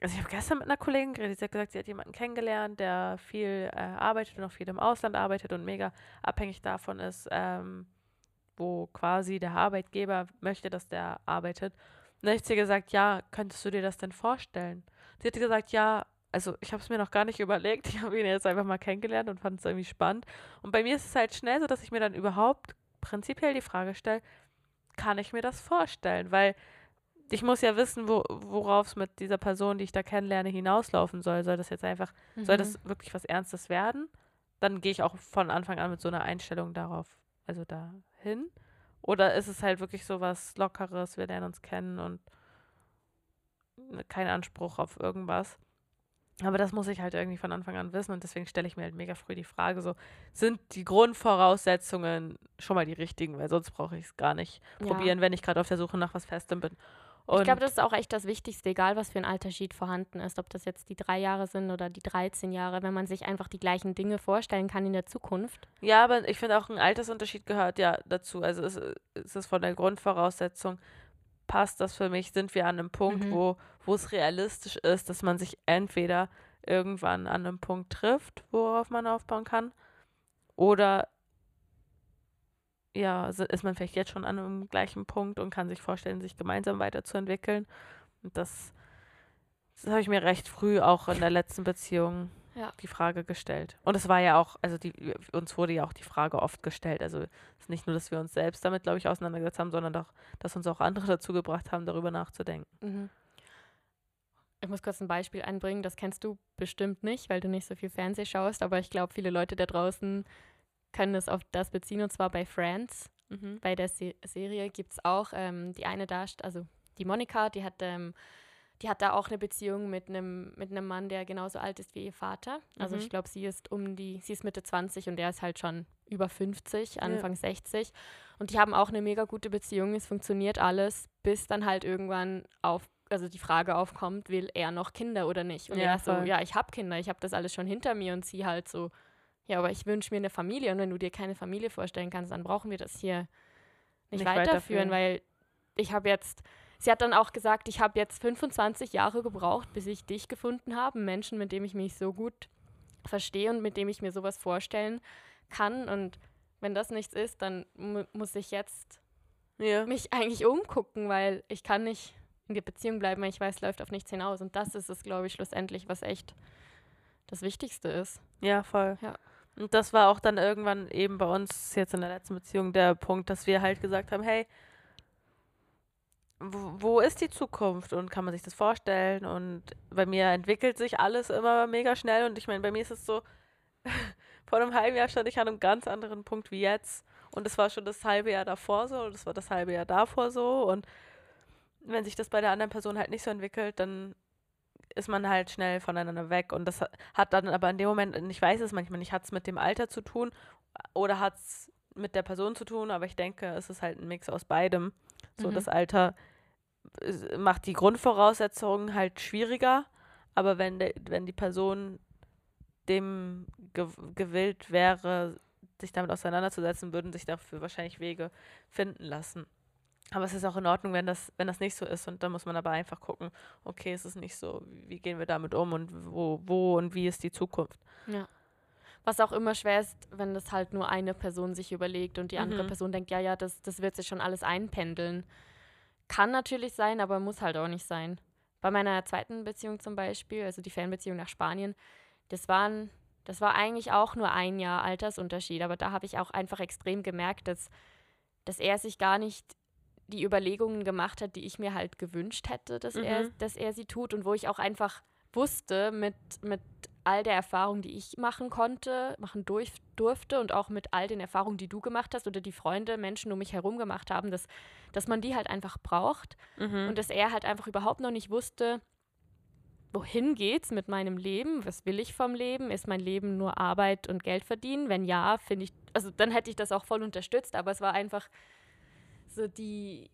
also ich habe gestern mit einer Kollegin geredet, sie hat gesagt, sie hat jemanden kennengelernt, der viel äh, arbeitet und auch viel im Ausland arbeitet und mega abhängig davon ist, ähm, wo quasi der Arbeitgeber möchte, dass der arbeitet. Und dann habe ich ihr gesagt, ja, könntest du dir das denn vorstellen? Sie hat gesagt, ja, also ich habe es mir noch gar nicht überlegt. Ich habe ihn jetzt einfach mal kennengelernt und fand es irgendwie spannend. Und bei mir ist es halt schnell so, dass ich mir dann überhaupt prinzipiell die Frage stelle, kann ich mir das vorstellen? Weil ich muss ja wissen, wo, worauf es mit dieser Person, die ich da kennenlerne, hinauslaufen soll. Soll das jetzt einfach, soll
Mhm.
das wirklich was Ernstes werden? Dann gehe ich auch von Anfang an mit so einer Einstellung darauf, also dahin. Oder ist es halt wirklich so was Lockeres, wir lernen uns kennen und ne- kein Anspruch auf irgendwas. Aber das muss ich halt irgendwie von Anfang an wissen und deswegen stelle ich mir halt mega früh die Frage so, sind die Grundvoraussetzungen schon mal die richtigen, weil sonst brauche ich es gar nicht
Ja.
probieren, wenn ich gerade auf der Suche nach was Festem bin. Und
ich glaube, das ist auch echt das Wichtigste, egal was für ein Alterschied vorhanden ist, ob das jetzt die drei Jahre sind oder die 13 Jahre, wenn man sich einfach die gleichen Dinge vorstellen kann in der Zukunft.
Ja, aber ich finde auch ein Altersunterschied gehört ja dazu. Also es, es ist von der Grundvoraussetzung, passt das für mich, sind wir an einem Punkt,
Mhm.
wo, wo es realistisch ist, dass man sich entweder irgendwann an einem Punkt trifft, worauf man aufbauen kann, oder ja, ist man vielleicht jetzt schon an einem gleichen Punkt und kann sich vorstellen, sich gemeinsam weiterzuentwickeln. Und das, das habe ich mir recht früh auch in der letzten Beziehung
Ja.
die Frage gestellt. Und es war ja auch, also die, uns wurde ja auch die Frage oft gestellt. Also es ist nicht nur, dass wir uns selbst damit, glaube ich, auseinandergesetzt haben, sondern auch, dass uns auch andere dazu gebracht haben, darüber nachzudenken.
Mhm. Ich muss kurz ein Beispiel einbringen, das kennst du bestimmt nicht, weil du nicht so viel Fernseh schaust, aber ich glaube, viele Leute da draußen können es auf das beziehen, und zwar bei Friends. Bei der Se Serie gibt es auch ähm, die eine Darst also die Monika, die hat, ähm, die hat da auch eine Beziehung mit einem mit einem Mann, der genauso alt ist wie ihr Vater. Also
Mhm.
ich glaube, sie ist um die, sie ist Mitte 20 und der ist halt schon über 50, Anfang 60. Und die haben auch eine mega gute Beziehung, es funktioniert alles, bis dann halt irgendwann auf, also die Frage aufkommt, will er noch Kinder oder nicht? Und
Ja,
er so,
voll.
ja, ich habe Kinder, ich habe das alles schon hinter mir und sie halt so, ja, aber ich wünsche mir eine Familie und wenn du dir keine Familie vorstellen kannst, dann brauchen wir das hier nicht,
Nicht
weiterführen,
weiterführen.
weil ich habe jetzt, sie hat dann auch gesagt, ich habe jetzt 25 Jahre gebraucht, bis ich dich gefunden habe, Menschen, mit dem ich mich so gut verstehe und mit dem ich mir sowas vorstellen kann und wenn das nichts ist, dann mu muss ich jetzt
Ja.
mich eigentlich umgucken, weil ich kann nicht in der Beziehung bleiben, weil ich weiß, läuft auf nichts hinaus. Und das ist es, glaube ich, schlussendlich, was echt das Wichtigste ist.
Ja, voll.
Ja.
Und das war auch dann irgendwann eben bei uns jetzt in der letzten Beziehung der Punkt, dass wir halt gesagt haben, hey, wo, wo ist die Zukunft und kann man sich das vorstellen? Und bei mir entwickelt sich alles immer mega schnell und ich meine, bei mir ist es so, vor einem halben Jahr stand ich an einem ganz anderen Punkt wie jetzt und es war schon das halbe Jahr davor so und es war das halbe Jahr davor so und wenn sich das bei der anderen Person halt nicht so entwickelt, dann ist man halt schnell voneinander weg. Und das ha- hat dann aber in dem Moment, ich weiß es manchmal nicht, hat es mit dem Alter zu tun oder hat es mit der Person zu tun, aber ich denke, es ist halt ein Mix aus beidem. So,
Mhm.
das Alter macht die Grundvoraussetzungen halt schwieriger, aber wenn, der, wenn die Person dem ge gewillt wäre, sich damit auseinanderzusetzen, würden sich dafür wahrscheinlich Wege finden lassen. Aber es ist auch in Ordnung, wenn das, wenn das nicht so ist. Und dann muss man aber einfach gucken, okay, es ist nicht so, wie gehen wir damit um und wo, wo und wie ist die Zukunft.
Ja. Was auch immer schwer ist, wenn das halt nur eine Person sich überlegt und die andere
Mhm.
Person denkt, ja, ja, das, das wird sich schon alles einpendeln. Kann natürlich sein, aber muss halt auch nicht sein. Bei meiner zweiten Beziehung zum Beispiel, also die Fernbeziehung nach Spanien, das waren, das war eigentlich auch nur ein Jahr Altersunterschied, aber da habe ich auch einfach extrem gemerkt, dass, dass er sich gar nicht die Überlegungen gemacht hat, die ich mir halt gewünscht hätte, dass, er,
Mhm.
dass er sie tut und wo ich auch einfach wusste, mit, mit all der Erfahrung, die ich machen konnte, machen durch, durfte und auch mit all den Erfahrungen, die du gemacht hast oder die Freunde, Menschen um mich herum gemacht haben, dass, dass man die halt einfach braucht
Mhm.
und dass er halt einfach überhaupt noch nicht wusste, wohin geht's mit meinem Leben? Was will ich vom Leben? Ist mein Leben nur Arbeit und Geld verdienen? Wenn ja, finde ich, also dann hätte ich das auch voll unterstützt, aber es war einfach so die,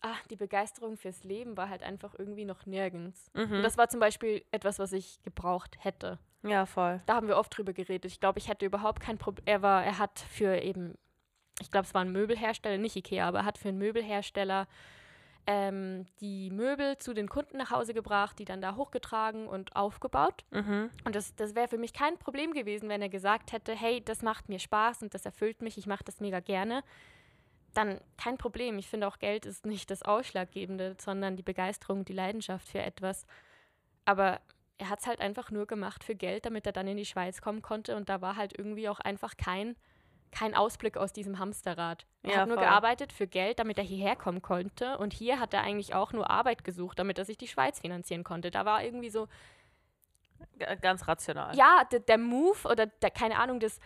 ah, die Begeisterung fürs Leben war halt einfach irgendwie noch nirgends.
Mhm.
Und das war zum Beispiel etwas, was ich gebraucht hätte.
ja, voll.
Da haben wir oft drüber geredet. Ich glaube, ich hätte überhaupt kein Problem. Er war, er hat für eben, ich glaube, es war ein Möbelhersteller, nicht Ikea, aber er hat für einen Möbelhersteller ähm, die Möbel zu den Kunden nach Hause gebracht, die dann da hochgetragen und aufgebaut.
Mhm.
Und das, das wäre für mich kein Problem gewesen, wenn er gesagt hätte, hey, das macht mir Spaß und das erfüllt mich, ich mache das mega gerne. Dann kein Problem. Ich finde auch Geld ist nicht das Ausschlaggebende, sondern die Begeisterung, die Leidenschaft für etwas. Aber er hat es halt einfach nur gemacht für Geld, damit er dann in die Schweiz kommen konnte. Und da war halt irgendwie auch einfach kein, kein Ausblick aus diesem Hamsterrad. Er
Ja,
hat nur
voll.
gearbeitet für Geld, damit er hierher kommen konnte. Und hier hat er eigentlich auch nur Arbeit gesucht, damit er sich die Schweiz finanzieren konnte. Da war irgendwie so,
G- Ganz rational.
ja, der, der Move oder der, keine Ahnung, das,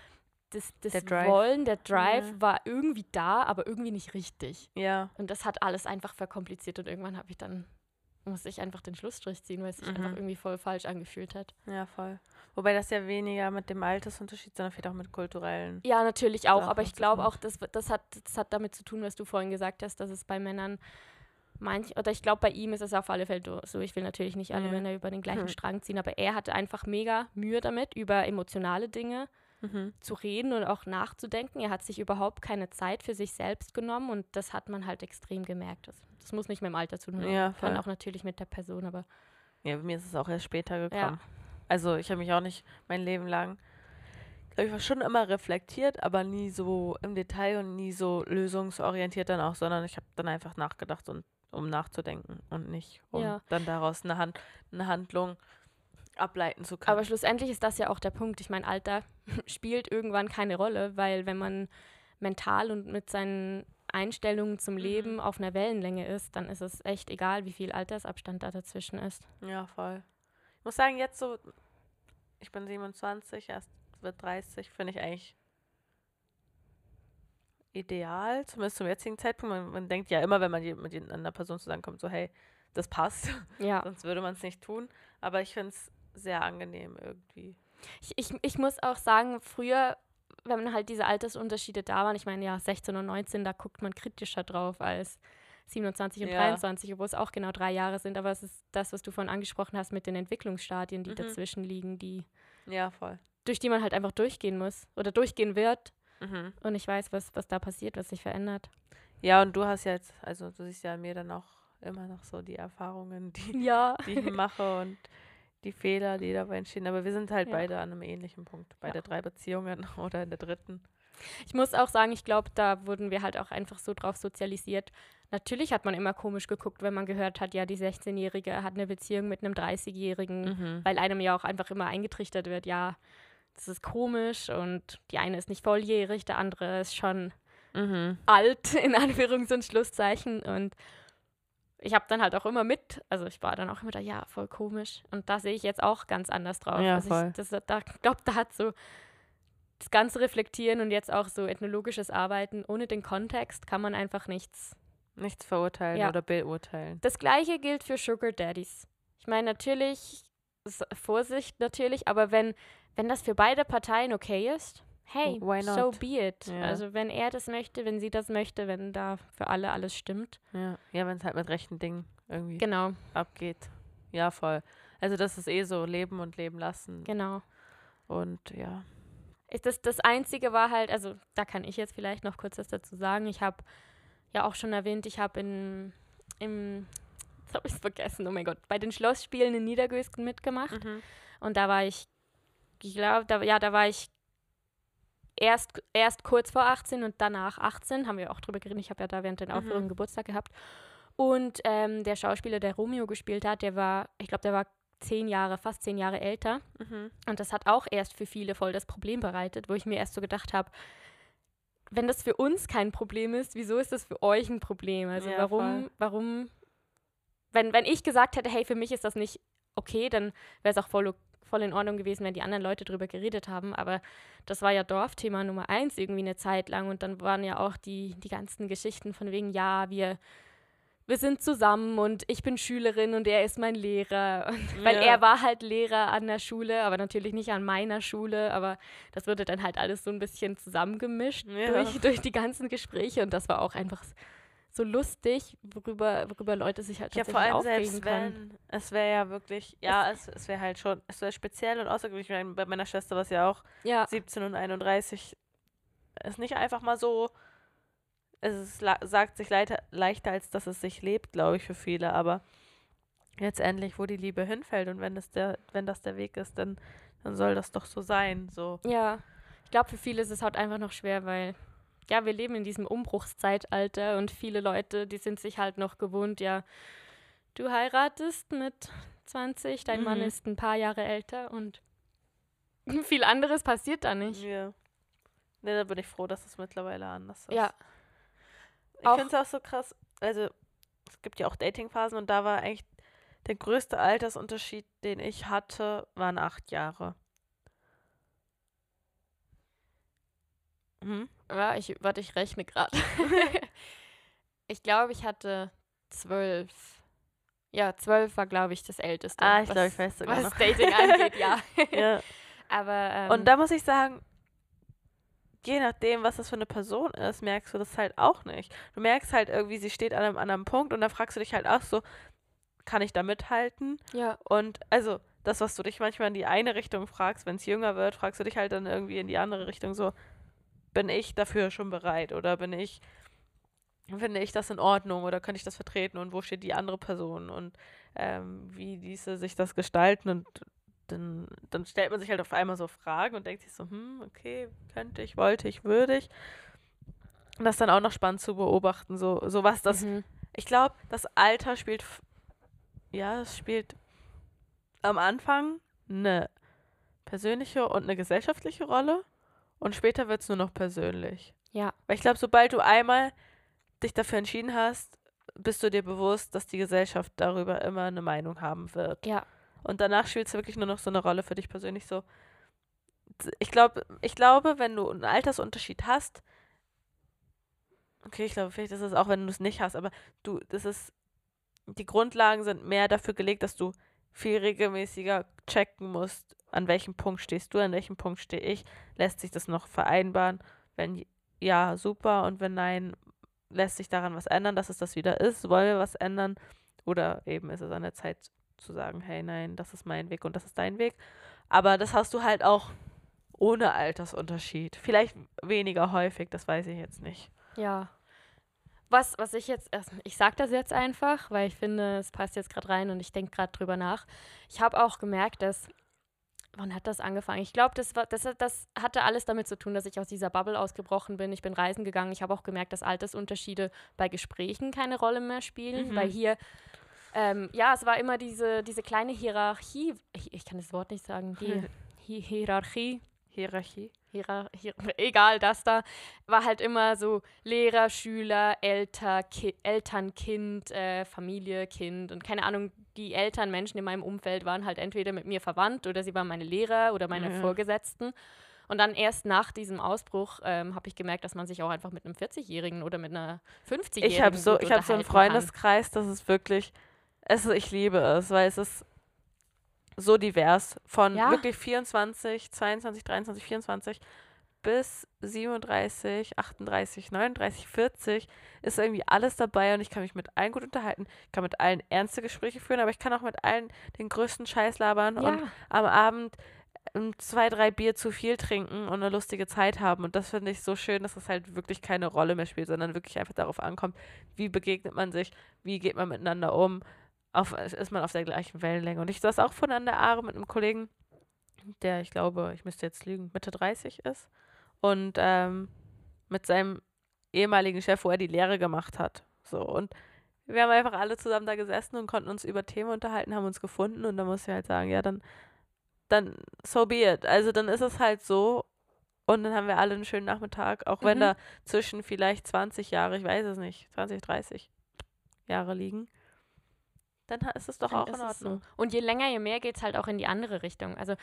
das, das
Der.
Wollen, der Drive
Ja.
war irgendwie da, aber irgendwie nicht richtig.
Ja.
Und das hat alles einfach verkompliziert und irgendwann habe ich dann, musste ich einfach den Schlussstrich ziehen, weil es sich
Mhm.
einfach irgendwie voll falsch angefühlt hat.
Ja, voll. Wobei das ja weniger mit dem Altersunterschied, sondern vielleicht auch mit kulturellen.
Ja, natürlich auch,
Sachen
aber ich glaube auch, das, das, hat, das hat damit zu tun, was du vorhin gesagt hast, dass es bei Männern manch, oder ich glaube, bei ihm ist es auf alle Fälle so. Ich will natürlich nicht alle
Ja.
Männer über den gleichen
Hm.
Strang ziehen, aber er hatte einfach mega Mühe damit, über emotionale Dinge
Mhm.
zu reden und auch nachzudenken. Er hat sich überhaupt keine Zeit für sich selbst genommen und das hat man halt extrem gemerkt. Das, das muss nicht mit dem Alter zu tun haben,
Ja,
kann auch natürlich mit der Person, aber
Ja, bei mir ist es auch erst später
Ja.
gekommen. Also ich habe mich auch nicht mein Leben lang, glaube ich, war schon immer reflektiert, aber nie so im Detail und nie so lösungsorientiert dann auch, sondern ich habe dann einfach nachgedacht, und, um nachzudenken und nicht, um
Ja.
dann daraus eine, Hand, eine Handlung ableiten zu können.
Aber schlussendlich ist das ja auch der Punkt. Ich meine, Alter spielt irgendwann keine Rolle, weil wenn man mental und mit seinen Einstellungen zum Leben auf einer Wellenlänge ist, dann ist es echt egal, wie viel Altersabstand da dazwischen ist.
ja, voll. Ich muss sagen, jetzt so, ich bin 27, erst wird 30, finde ich eigentlich ideal, zumindest zum jetzigen Zeitpunkt. Man, man denkt ja immer, wenn man mit einer Person zusammenkommt, so hey, das passt.
Ja,
Sonst würde man es nicht tun. Aber ich finde es sehr angenehm irgendwie.
ich, ich, ich muss auch sagen, früher, wenn halt diese Altersunterschiede da waren, ich meine, ja, 16 und 19, da guckt man kritischer drauf als 27 und
Ja.
23, obwohl es auch genau drei Jahre sind. Aber es ist das, was du vorhin angesprochen hast mit den Entwicklungsstadien, die
Mhm.
dazwischen liegen, die,
Ja, voll.
durch die man halt einfach durchgehen muss oder durchgehen wird.
Mhm.
Und ich weiß, was, was da passiert, was sich verändert.
Ja, und du hast ja jetzt, also du siehst ja mir dann auch immer noch so die Erfahrungen, die,
Ja.
die ich mache und die Fehler, die dabei entstehen. Aber wir sind halt
Ja.
beide an einem ähnlichen Punkt. Bei
Ja.
der drei Beziehungen oder in der dritten.
Ich muss auch sagen, ich glaube, da wurden wir halt auch einfach so drauf sozialisiert. Natürlich hat man immer komisch geguckt, wenn man gehört hat, ja, die 16-Jährige hat eine Beziehung mit einem 30-Jährigen,
Mhm.
weil einem ja auch einfach immer eingetrichtert wird, ja, das ist komisch und die eine ist nicht volljährig, der andere ist schon
Mhm.
alt, in Anführungs- und Schlusszeichen. Und ich habe dann halt auch immer mit, also ich war dann auch immer da, ja, voll komisch. Und da sehe ich jetzt auch ganz anders drauf.
Ja,
also
voll.
ich das, da glaube, da hat so das ganze Reflektieren und jetzt auch so ethnologisches Arbeiten ohne den Kontext kann man einfach nichts.
Nichts verurteilen
Ja.
oder beurteilen.
Das gleiche gilt für Sugar Daddies. Ich meine, natürlich, Vorsicht natürlich, aber wenn, wenn das für beide Parteien okay ist, hey, so be it.
Ja.
Also wenn er das möchte, wenn sie das möchte, wenn da für alle alles stimmt.
Ja, ja wenn es halt mit rechten Dingen irgendwie
Genau,
abgeht. Ja, voll. Also das ist eh so, leben und leben lassen.
genau.
Und ja.
Ist das, das Einzige war halt, also da kann ich jetzt vielleicht noch kurz was dazu sagen. Ich habe ja auch schon erwähnt, ich habe in im, jetzt habe ich es vergessen, oh mein Gott, bei den Schlossspielen in Niedergösgen mitgemacht.
Mhm.
Und da war ich, ich glaube, da, ja, da war ich erst, erst kurz vor 18 und danach 18, haben wir auch drüber geredet. Ich habe ja da während den
Mhm.
Aufführungen Geburtstag gehabt. Und ähm, der Schauspieler, der Romeo gespielt hat, der war, ich glaube, der war zehn Jahre, fast zehn Jahre älter.
Mhm.
Und das hat auch erst für viele voll das Problem bereitet, wo ich mir erst so gedacht habe, wenn das für uns kein Problem ist, wieso ist das für euch ein Problem? Also
Ja,
warum,
voll.
warum, wenn, wenn ich gesagt hätte, hey, für mich ist das nicht okay, dann wäre es auch voll, o- voll in Ordnung gewesen, wenn die anderen Leute drüber geredet haben. Aber das war ja Dorfthema Nummer eins irgendwie eine Zeit lang. Und dann waren ja auch die, die ganzen Geschichten von wegen, ja, wir, wir sind zusammen und ich bin Schülerin und er ist mein Lehrer. Und, weil
Ja.
er war halt Lehrer an der Schule, aber natürlich nicht an meiner Schule. Aber das wurde dann halt alles so ein bisschen zusammengemischt
Ja.
durch, durch die ganzen Gespräche. Und das war auch einfach so lustig, worüber, worüber Leute sich halt
Ja,
tatsächlich
vor allem selbst
können.
wenn, es wäre ja wirklich, ja, es, es wäre halt schon, es wäre speziell und außergewöhnlich. Ich meine, bei meiner Schwester war es ja auch
Ja,
17 und 31. Ist nicht einfach mal so, es ist, sagt sich leichter, leichter, als dass es sich lebt, glaube ich, für viele, aber letztendlich, wo die Liebe hinfällt und wenn das der, wenn das der Weg ist, dann, dann soll das doch so sein, so.
Ja, ich glaube, für viele ist es halt einfach noch schwer, weil ja, wir leben in diesem Umbruchszeitalter und viele Leute, die sind sich halt noch gewohnt, ja, du heiratest mit 20, dein Mann
Mhm.
ist ein paar Jahre älter und viel anderes passiert da nicht.
Ja. Ne, da bin ich froh, dass es mittlerweile anders ist.
Ja,
Ich finde es auch so krass. Also, es gibt ja auch Datingphasen und da war eigentlich der größte Altersunterschied, den ich hatte, waren acht Jahre. Mhm.
ja ich, warte, ich rechne gerade. ich glaube, ich hatte zwölf. Ja, zwölf war, glaube ich, das Älteste.
Ah, ich glaube, ich weiß sogar
Was
noch.
Dating angeht, ja.
Ja.
Aber ähm,
Und da muss ich sagen, je nachdem, was das für eine Person ist, merkst du das halt auch nicht. Du merkst halt irgendwie, sie steht an einem anderen Punkt und dann fragst du dich halt auch so, kann ich da mithalten?
ja,
Und also, das, was du dich manchmal in die eine Richtung fragst, wenn es jünger wird, fragst du dich halt dann irgendwie in die andere Richtung so, bin ich dafür schon bereit oder bin ich, finde ich das in Ordnung oder kann ich das vertreten und wo steht die andere Person und ähm, wie ließe sich das gestalten und dann, dann stellt man sich halt auf einmal so Fragen und denkt sich so, hm, okay, könnte ich, wollte ich, würde ich. Und das ist dann auch noch spannend zu beobachten, so, so was das
mhm.
ich glaube, das Alter spielt, ja, es spielt am Anfang eine persönliche und eine gesellschaftliche Rolle und später wird es nur noch persönlich.
ja,
Weil ich glaube, sobald du einmal dich dafür entschieden hast, bist du dir bewusst, dass die Gesellschaft darüber immer eine Meinung haben wird.
ja,
Und danach spielt es wirklich nur noch so eine Rolle für dich persönlich so. Ich glaube, ich glaube, wenn du einen Altersunterschied hast, okay, ich glaube, vielleicht ist es auch, wenn du es nicht hast, aber du, das ist, die Grundlagen sind mehr dafür gelegt, dass du viel regelmäßiger checken musst, an welchem Punkt stehst du, an welchem Punkt stehe ich, lässt sich das noch vereinbaren, wenn ja, super, und wenn nein, lässt sich daran was ändern, dass es das wieder ist, wollen wir was ändern, oder eben ist es an der Zeit zu sagen, hey, nein, das ist mein Weg und das ist dein Weg. Aber das hast du halt auch ohne Altersunterschied. Vielleicht weniger häufig, das weiß ich jetzt nicht.
ja. Was, was ich jetzt, erst- ich sag das jetzt einfach, weil ich finde, es passt jetzt gerade rein und ich denke gerade drüber nach. Ich habe auch gemerkt, dass, wann hat das angefangen? Ich glaube, das, war- das, hat- das hatte alles damit zu tun, dass ich aus dieser Bubble ausgebrochen bin. Ich bin reisen gegangen. Ich habe auch gemerkt, dass Altersunterschiede bei Gesprächen keine Rolle mehr spielen,
Mhm.
weil hier, ähm, ja, es war immer diese, diese kleine Hierarchie, ich, ich kann das Wort nicht sagen, die Hi Hierarchie,
Hierarchie.
Hierar hier, egal, das da, war halt immer so Lehrer, Schüler, Elter, Ki Eltern, Kind, äh, Familie, Kind und keine Ahnung, die Eltern, Menschen in meinem Umfeld waren halt entweder mit mir verwandt oder sie waren meine Lehrer oder meine
Ja.
Vorgesetzten. Und dann erst nach diesem Ausbruch ähm, habe ich gemerkt, dass man sich auch einfach mit einem 40-Jährigen oder mit einer 50-Jährigen
Ich habe so, ich habe so einen
unterhalten kann.
Freundeskreis, das ist wirklich, es, ist- ich liebe es, weil es ist so divers. Von
Ja.
wirklich 24, 22, 23, 24 bis 37, 38, 39, 40 ist irgendwie alles dabei und ich kann mich mit allen gut unterhalten. Ich kann mit allen ernste Gespräche führen, aber ich kann auch mit allen den größten Scheiß labern und
Ja,
am Abend ähm, zwei, drei Bier zu viel trinken und eine lustige Zeit haben. Und das finde ich so schön, dass es halt wirklich keine Rolle mehr spielt, sondern wirklich einfach darauf ankommt, wie begegnet man sich, wie geht man miteinander um, auf, ist man auf der gleichen Wellenlänge. Und ich saß auch von an der Aare mit einem Kollegen, der, ich glaube, ich müsste jetzt lügen, Mitte 30 ist. Und ähm, mit seinem ehemaligen Chef, wo er die Lehre gemacht hat. So, und wir haben einfach alle zusammen da gesessen und konnten uns über Themen unterhalten, haben uns gefunden und da muss ich halt sagen, ja, dann, dann so be it. Also dann ist es halt so und dann haben wir alle einen schönen Nachmittag, auch wenn
Mhm.
da zwischen vielleicht 20 Jahre, ich weiß es nicht, 20, 30 Jahre liegen. Dann ist es doch
Dann
auch in
es so.
Ordnung.
Und je länger, je mehr geht es halt auch in die andere Richtung. Also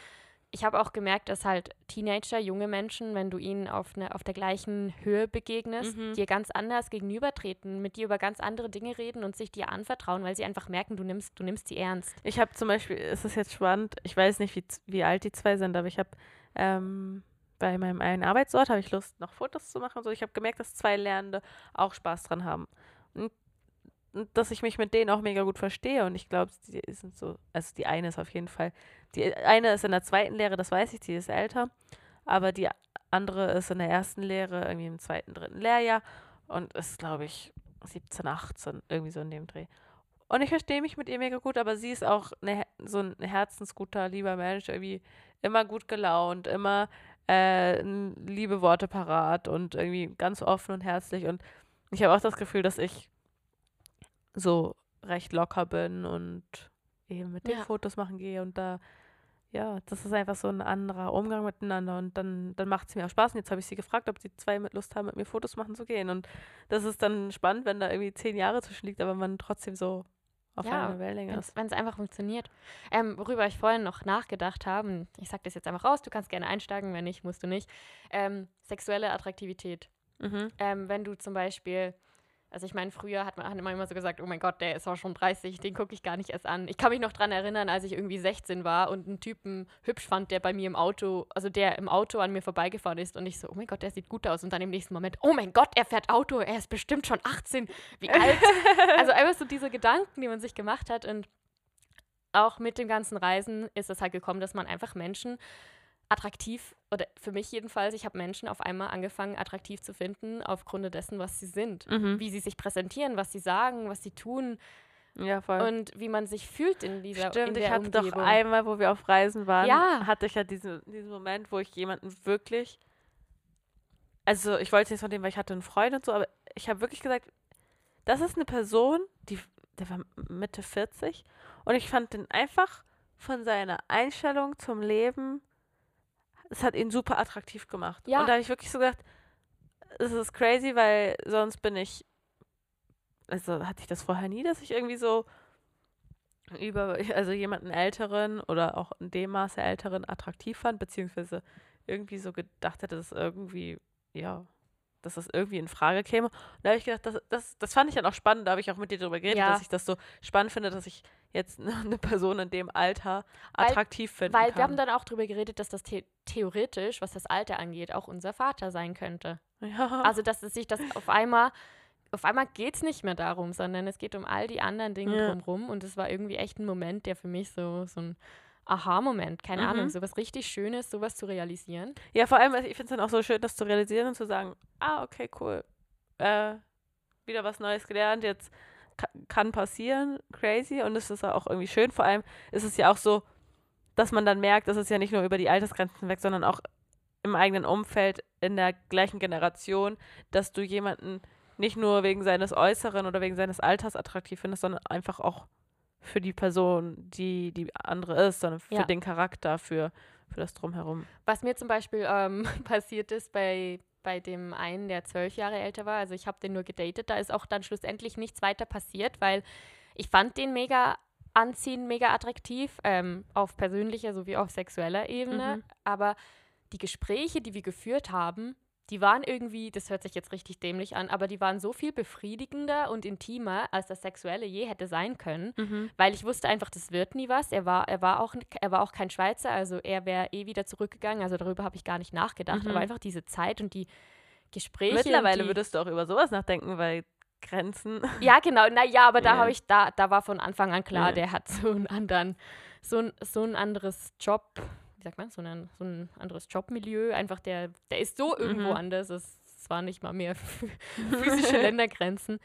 ich habe auch gemerkt, dass halt Teenager, junge Menschen, wenn du ihnen auf, ne, auf der gleichen Höhe begegnest,
Mhm.
dir ganz anders gegenübertreten, mit dir über ganz andere Dinge reden und sich dir anvertrauen, weil sie einfach merken, du nimmst, du nimmst sie ernst.
Ich habe zum Beispiel, es ist jetzt spannend, ich weiß nicht, wie, wie alt die zwei sind, aber ich habe ähm, bei meinem einen Arbeitsort habe ich Lust, noch Fotos zu machen. und So, ich habe gemerkt, dass zwei Lernende auch Spaß dran haben. Und dass ich mich mit denen auch mega gut verstehe. Und ich glaube, die sind so, also die eine ist auf jeden Fall, die eine ist in der zweiten Lehre, das weiß ich, die ist älter. Aber die andere ist in der ersten Lehre, irgendwie im zweiten, dritten Lehrjahr und ist, glaube ich, 17, 18, irgendwie so in dem Dreh. Und ich verstehe mich mit ihr mega gut, aber sie ist auch eine, so ein herzensguter, lieber Mensch, irgendwie immer gut gelaunt, immer äh, liebe Worte parat und irgendwie ganz offen und herzlich. Und ich habe auch das Gefühl, dass ich so recht locker bin und eben mit den
Ja.
Fotos machen gehe und da, ja, das ist einfach so ein anderer Umgang miteinander und dann, dann macht es mir auch Spaß. Und jetzt habe ich sie gefragt, ob sie zwei mit Lust haben, mit mir Fotos machen zu gehen. Und das ist dann spannend, wenn da irgendwie zehn Jahre zwischen liegt, aber man trotzdem so auf
Ja,
einer Wellenlänge ist.
Wenn es einfach funktioniert. Ähm, worüber ich vorhin noch nachgedacht habe, ich sage das jetzt einfach raus, du kannst gerne einsteigen, wenn nicht, musst du nicht. Ähm, sexuelle Attraktivität.
Mhm.
Ähm, wenn du zum Beispiel, also ich meine, früher hat man, hat man immer so gesagt, oh mein Gott, der ist auch schon 30, den gucke ich gar nicht erst an. Ich kann mich noch dran erinnern, als ich irgendwie 16 war und einen Typen hübsch fand, der bei mir im Auto, also der im Auto an mir vorbeigefahren ist und ich so, oh mein Gott, der sieht gut aus. Und dann im nächsten Moment, oh mein Gott, er fährt Auto, er ist bestimmt schon 18, wie alt. also einfach so diese Gedanken, die man sich gemacht hat und auch mit dem ganzen Reisen ist es halt gekommen, dass man einfach Menschen attraktiv, oder für mich jedenfalls, ich habe Menschen auf einmal angefangen, attraktiv zu finden, aufgrund dessen, was sie sind.
Mhm.
Wie sie sich präsentieren, was sie sagen, was sie tun
Ja, voll.
und wie man sich fühlt in dieser
Stimmt,
in
ich hatte
Umgebung.
doch einmal, wo wir auf Reisen waren,
Ja.
hatte ich ja diesen, diesen Moment, wo ich jemanden wirklich, also ich wollte jetzt von dem, weil ich hatte einen Freund und so, aber ich habe wirklich gesagt, das ist eine Person, die, der war Mitte 40 und ich fand den einfach von seiner Einstellung zum Leben, es hat ihn super attraktiv gemacht.
Ja.
Und da habe ich wirklich so gedacht, es ist crazy, weil sonst bin ich, also hatte ich das vorher nie, dass ich irgendwie so über, also jemanden älteren oder auch in dem Maße älteren attraktiv fand, beziehungsweise irgendwie so gedacht hätte, dass irgendwie, ja, dass das irgendwie in Frage käme. Und da habe ich gedacht, das, das, das fand ich dann auch spannend, da habe ich auch mit dir darüber geredet,
Ja.
dass ich das so spannend finde, dass ich jetzt eine Person in dem Alter
Weil-
attraktiv finden
Weil
kann.
wir haben dann auch darüber geredet, dass das the theoretisch, was das Alter angeht, auch unser Vater sein könnte.
ja.
Also, dass es sich das auf einmal, auf einmal geht es nicht mehr darum, sondern es geht um all die anderen Dinge
Ja.
drumherum. Und es war irgendwie echt ein Moment, der für mich so, so ein Aha-Moment, keine
Mhm.
Ahnung, sowas richtig Schönes, sowas zu realisieren.
Ja, vor allem, ich finde es dann auch so schön, das zu realisieren und zu sagen, ah, okay, cool. Äh, wieder was Neues gelernt, jetzt ka kann passieren, crazy. Und es ist auch irgendwie schön. Vor allem ist es ja auch so, dass man dann merkt, das ist ja nicht nur über die Altersgrenzen weg, sondern auch im eigenen Umfeld, in der gleichen Generation, dass du jemanden nicht nur wegen seines Äußeren oder wegen seines Alters attraktiv findest, sondern einfach auch für die Person, die die andere ist, sondern für
Ja.
den Charakter, für, für das Drumherum.
Was mir zum Beispiel ähm, passiert ist bei, bei dem einen, der zwölf Jahre älter war, also ich habe den nur gedatet, da ist auch dann schlussendlich nichts weiter passiert, weil ich fand den mega anziehend, mega attraktiv, ähm, auf persönlicher sowie auf sexueller Ebene.
Mhm.
Aber die Gespräche, die wir geführt haben, die waren irgendwie, das hört sich jetzt richtig dämlich an, aber die waren so viel befriedigender und intimer, als das Sexuelle je hätte sein können weil ich wusste einfach, das wird nie was. Er war, er war, auch, er war auch kein Schweizer, also er wäre eh wieder zurückgegangen. Also darüber habe ich gar nicht nachgedacht.
Mhm.
Aber einfach diese Zeit und die Gespräche.
Mittlerweile
die,
würdest du auch über sowas nachdenken, weil Grenzen.
Ja, genau. Na ja, aber da
Ja.
habe ich, da, da war von Anfang an klar,
Ja.
der hat so einen anderen, so ein, so ein anderes Job, wie sagt man, so, eine, so ein anderes Jobmilieu. Einfach der, der ist so irgendwo
Mhm.
anders. Es, es war nicht mal mehr physische Ländergrenzen.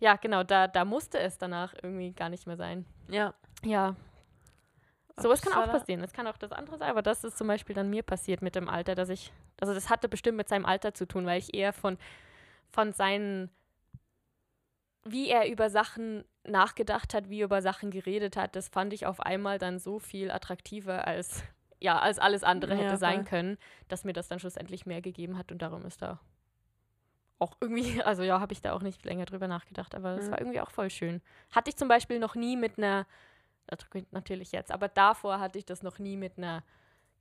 Ja, genau, da, da musste es danach irgendwie gar nicht mehr sein.
Ja.
Ja. Sowas kann auch passieren. Es kann auch das andere sein, aber das ist zum Beispiel dann mir passiert mit dem Alter, dass ich, also das hatte bestimmt mit seinem Alter zu tun, weil ich eher von, von seinen, wie er über Sachen nachgedacht hat, wie er über Sachen geredet hat, das fand ich auf einmal dann so viel attraktiver als, ja, als alles andere hätte
Ja,
sein können, dass mir das dann schlussendlich mehr gegeben hat und darum ist da auch irgendwie, also ja, habe ich da auch nicht länger drüber nachgedacht, aber es
Mhm.
war irgendwie auch voll schön. Hatte ich zum Beispiel noch nie mit einer, natürlich jetzt, aber davor hatte ich das noch nie mit einer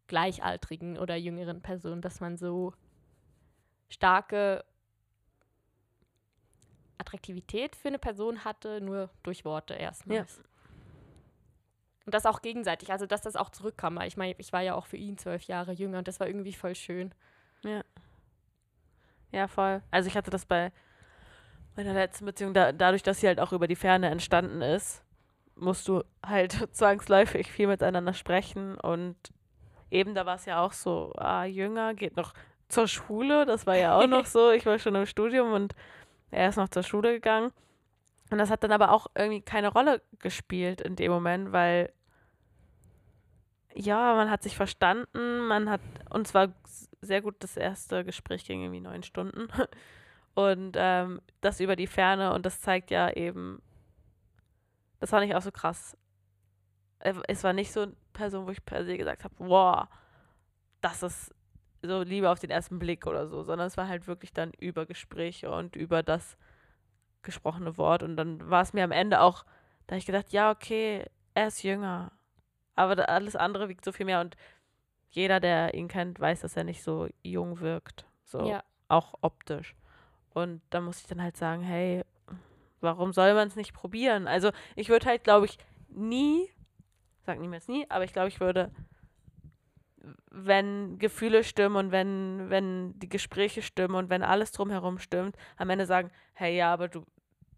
gleichaltrigen oder jüngeren Person, dass man so starke Attraktivität für eine Person hatte, nur durch Worte erstmals. Und das auch gegenseitig, also dass das auch zurückkam. weil Ich meine, ich war ja auch für ihn zwölf Jahre jünger und das war irgendwie voll schön.
Ja, voll. Also ich hatte das bei meiner letzten Beziehung, da, dadurch, dass sie halt auch über die Ferne entstanden ist, musst du halt zwangsläufig viel miteinander sprechen und eben da war es ja auch so, ah, jünger, geht noch zur Schule, das war ja auch noch so, ich war schon im Studium und er ist noch zur Schule gegangen und das hat dann aber auch irgendwie keine Rolle gespielt in dem Moment, weil ja, man hat sich verstanden, man hat, und zwar sehr gut, das erste Gespräch ging irgendwie neun Stunden. Und ähm, das über die Ferne und das zeigt ja eben, das fand ich auch so krass. Äh, Es war nicht so eine Person, wo ich per se gesagt habe, wow, das ist so Liebe auf den ersten Blick oder so, sondern es war halt wirklich dann über Gespräche und über das gesprochene Wort. Und dann war es mir am Ende auch, da habe ich gedacht, ja, okay, er ist jünger. Aber alles andere wiegt so viel mehr und jeder, der ihn kennt, weiß, dass er nicht so jung wirkt. So
Ja.
auch optisch. Und da muss ich dann halt sagen, hey, warum soll man es nicht probieren? Also ich würde halt, glaube ich, nie, sag niemals nie, aber ich glaube, ich würde, wenn Gefühle stimmen und wenn, wenn die Gespräche stimmen und wenn alles drumherum stimmt, am Ende sagen, hey, ja, aber du,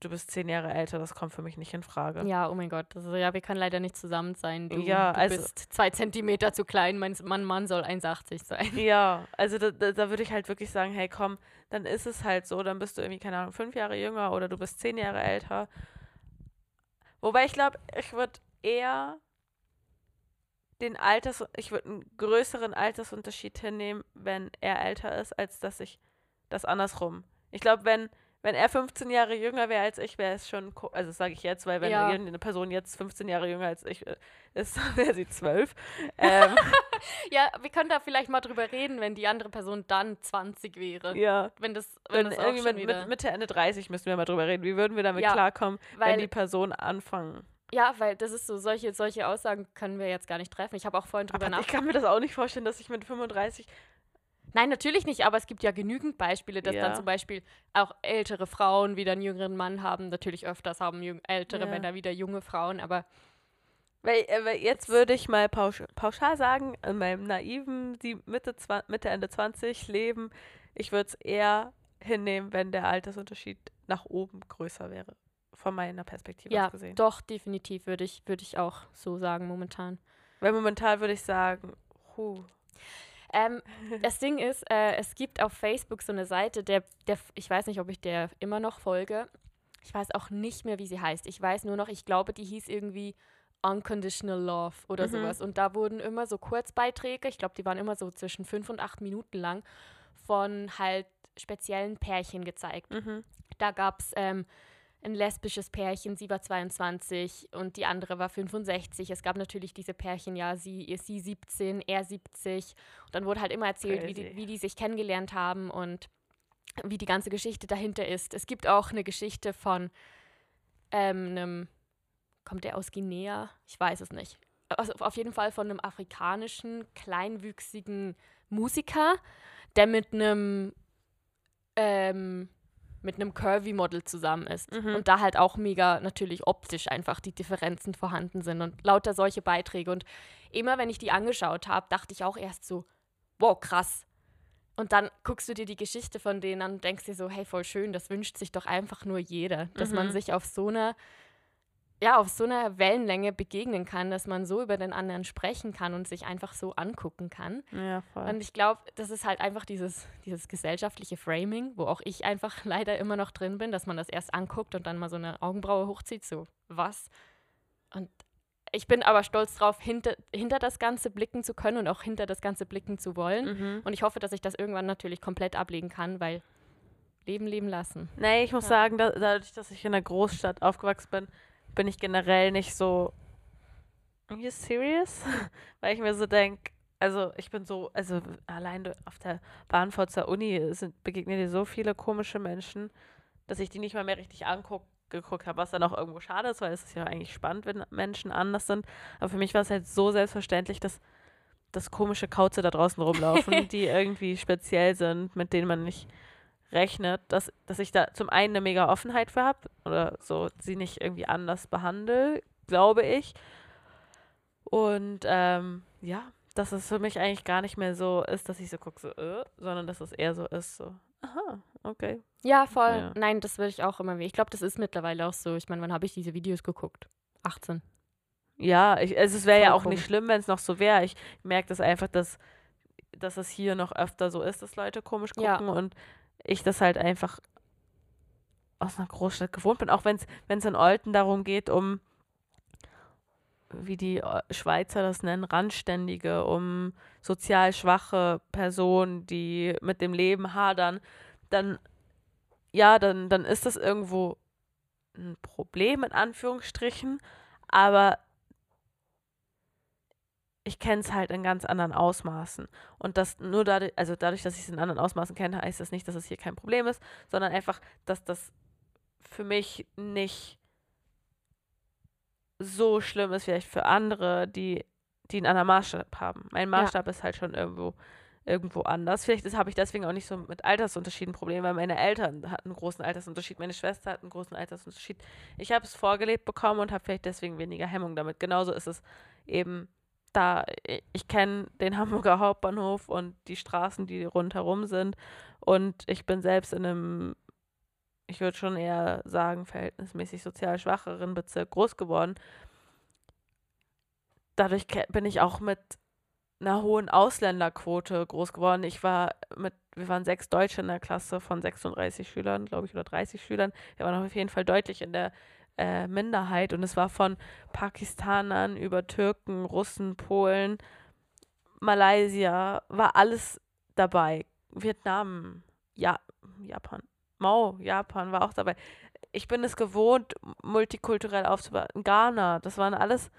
du bist zehn Jahre älter, das kommt für mich nicht in Frage.
Ja, oh mein Gott. Also ja, wir können leider nicht zusammen sein. Du,
Ja,
du
also-
bist zwei Zentimeter zu klein, mein Mann, Mann soll 1,80 sein.
Ja, also da, da, da würde ich halt wirklich sagen, hey komm, dann ist es halt so, dann bist du irgendwie, keine Ahnung, fünf Jahre jünger oder du bist zehn Jahre älter. Wobei ich glaube, ich würde eher den Alters, ich würde einen größeren Altersunterschied hinnehmen, wenn er älter ist, als dass ich das andersrum. Ich glaube, wenn, wenn er 15 Jahre jünger wäre als ich, wäre es schon, also sage ich jetzt, weil wenn
Ja.
irgendeine Person jetzt 15 Jahre jünger als ich äh, ist, wäre sie 12. Ähm,
Ja, wir können da vielleicht mal drüber reden, wenn die andere Person dann 20 wäre.
ja.
Wenn das, wenn
Wenn
das
irgendwie mit, mit Mitte, Ende 30 müssen wir mal drüber reden. Wie würden wir damit
Ja,
klarkommen, wenn die Person anfangen?
Ja, weil das ist so, solche, solche Aussagen können wir jetzt gar nicht treffen. Ich habe auch vorhin drüber
Aber ich
nachgedacht.
kann mir das auch nicht vorstellen, dass ich mit 35.
Nein, natürlich nicht, aber es gibt ja genügend Beispiele, dass
Ja.
dann zum Beispiel auch ältere Frauen wieder einen jüngeren Mann haben. Natürlich öfters haben ältere
Ja.
Männer wieder junge Frauen, aber
Weil, äh, weil jetzt würde ich mal pausch, pauschal sagen, in meinem naiven die Mitte, Mitte, Ende 20 Leben, ich würde es eher hinnehmen, wenn der Altersunterschied nach oben größer wäre. Von meiner Perspektive
ja,
aus gesehen.
doch, definitiv würde ich, würde ich auch so sagen momentan.
Weil momentan würde ich sagen, huh,
Ähm, das Ding ist, äh, es gibt auf Facebook so eine Seite, der, der, ich weiß nicht, ob ich der immer noch folge. Ich weiß auch nicht mehr, wie sie heißt. Ich weiß nur noch, ich glaube, die hieß irgendwie Unconditional Love oder
Mhm.
sowas. Und da wurden immer so Kurzbeiträge, ich glaube, die waren immer so zwischen fünf und acht Minuten lang, von halt speziellen Pärchen gezeigt.
mhm.
Da gab es ähm, ein lesbisches Pärchen, sie war 22 und die andere war 65. Es gab natürlich diese Pärchen, ja, sie, sie 17, er 70. Und dann wurde halt immer erzählt, wie die, wie die sich kennengelernt haben und wie die ganze Geschichte dahinter ist. Es gibt auch eine Geschichte von ähm, einem, kommt der aus Guinea? Ich weiß es nicht. Also auf jeden Fall von einem afrikanischen, kleinwüchsigen Musiker, der mit einem ähm, mit einem Curvy-Model zusammen ist.
Mhm.
Und da halt auch mega natürlich optisch einfach die Differenzen vorhanden sind und lauter solche Beiträge. Und immer wenn ich die angeschaut habe, dachte ich auch erst so, wow, krass. Und dann guckst du dir die Geschichte von denen an und denkst dir so, hey, voll schön, das wünscht sich doch einfach nur jeder, dass man
Mhm.
sich auf so einer ja, auf so einer Wellenlänge begegnen kann, dass man so über den anderen sprechen kann und sich einfach so angucken kann.
Ja, voll.
Und ich glaube, das ist halt einfach dieses, dieses gesellschaftliche Framing, wo auch ich einfach leider immer noch drin bin, dass man das erst anguckt und dann mal so eine Augenbraue hochzieht, so was. Und ich bin aber stolz drauf, hinter, hinter das Ganze blicken zu können und auch hinter das Ganze blicken zu wollen.
Mhm.
Und ich hoffe, dass ich das irgendwann natürlich komplett ablegen kann, weil Leben leben lassen.
Nee, ich muss
Ja.
sagen, da, dadurch, dass ich in einer Großstadt aufgewachsen bin, bin ich generell nicht so. Are you serious? Weil ich mir so denke, also ich bin so, also allein auf der Bahn vor zur Uni sind, begegnen dir so viele komische Menschen, dass ich die nicht mal mehr richtig anguckt geguckt habe, was dann auch irgendwo schade ist, weil es ist ja eigentlich spannend, wenn Menschen anders sind. Aber für mich war es halt so selbstverständlich, dass dass komische Kauze da draußen rumlaufen, die irgendwie speziell sind, mit denen man nicht rechnet, dass, dass ich da zum einen eine mega Offenheit für habe oder so sie nicht irgendwie anders behandle, glaube ich. Und ähm, ja, dass es für mich eigentlich gar nicht mehr so ist, dass ich so gucke, so, äh, sondern dass es eher so ist, so, aha, okay.
Ja, voll.
Ja.
Nein, das würde ich auch immer wie. Ich glaube, das ist mittlerweile auch so. Ich meine, wann habe ich diese Videos geguckt? 18.
Ja, ich, also es wäre ja auch nicht schlimm, wenn es noch so wäre. Ich merke das einfach, dass, dass es hier noch öfter so ist, dass Leute komisch
Ja.
gucken und ich das halt einfach aus einer Großstadt gewohnt bin. Auch wenn es in Olten darum geht, um, wie die äh, Schweizer das nennen, Randständige, um sozial schwache Personen, die mit dem Leben hadern, dann, ja, dann, dann ist das irgendwo ein Problem in Anführungsstrichen, aber ich kenne es halt in ganz anderen Ausmaßen. Und das nur dadurch, also dadurch, dass ich es in anderen Ausmaßen kenne, heißt das nicht, dass es hier kein Problem ist, sondern einfach, dass das für mich nicht so schlimm ist, vielleicht für andere, die, die einen anderen Maßstab haben. Mein Maßstab ist halt schon irgendwo, irgendwo anders. Vielleicht habe ich deswegen auch nicht so mit Altersunterschieden Probleme, weil meine Eltern hatten einen großen Altersunterschied, meine Schwester hat einen großen Altersunterschied. Ich habe es vorgelebt bekommen und habe vielleicht deswegen weniger Hemmung damit. Genauso ist es eben da, i- ich kenne den Hamburger Hauptbahnhof und die Straßen, die rundherum sind. Und ich bin selbst in einem, ich würde schon eher sagen, verhältnismäßig sozial schwacheren Bezirk groß geworden. Dadurch bin ich auch mit einer hohen Ausländerquote groß geworden. Ich war mit, wir waren sechs Deutsche in der Klasse von 36 Schülern, glaube ich, oder 30 Schülern. Wir waren auf jeden Fall deutlich in der äh, Minderheit und es war von Pakistanern über Türken, Russen, Polen, Malaysia, war alles dabei. Vietnam, ja, Japan, Mao, Japan war auch dabei. Ich bin es gewohnt, multikulturell aufzubauen. Ghana, das waren alles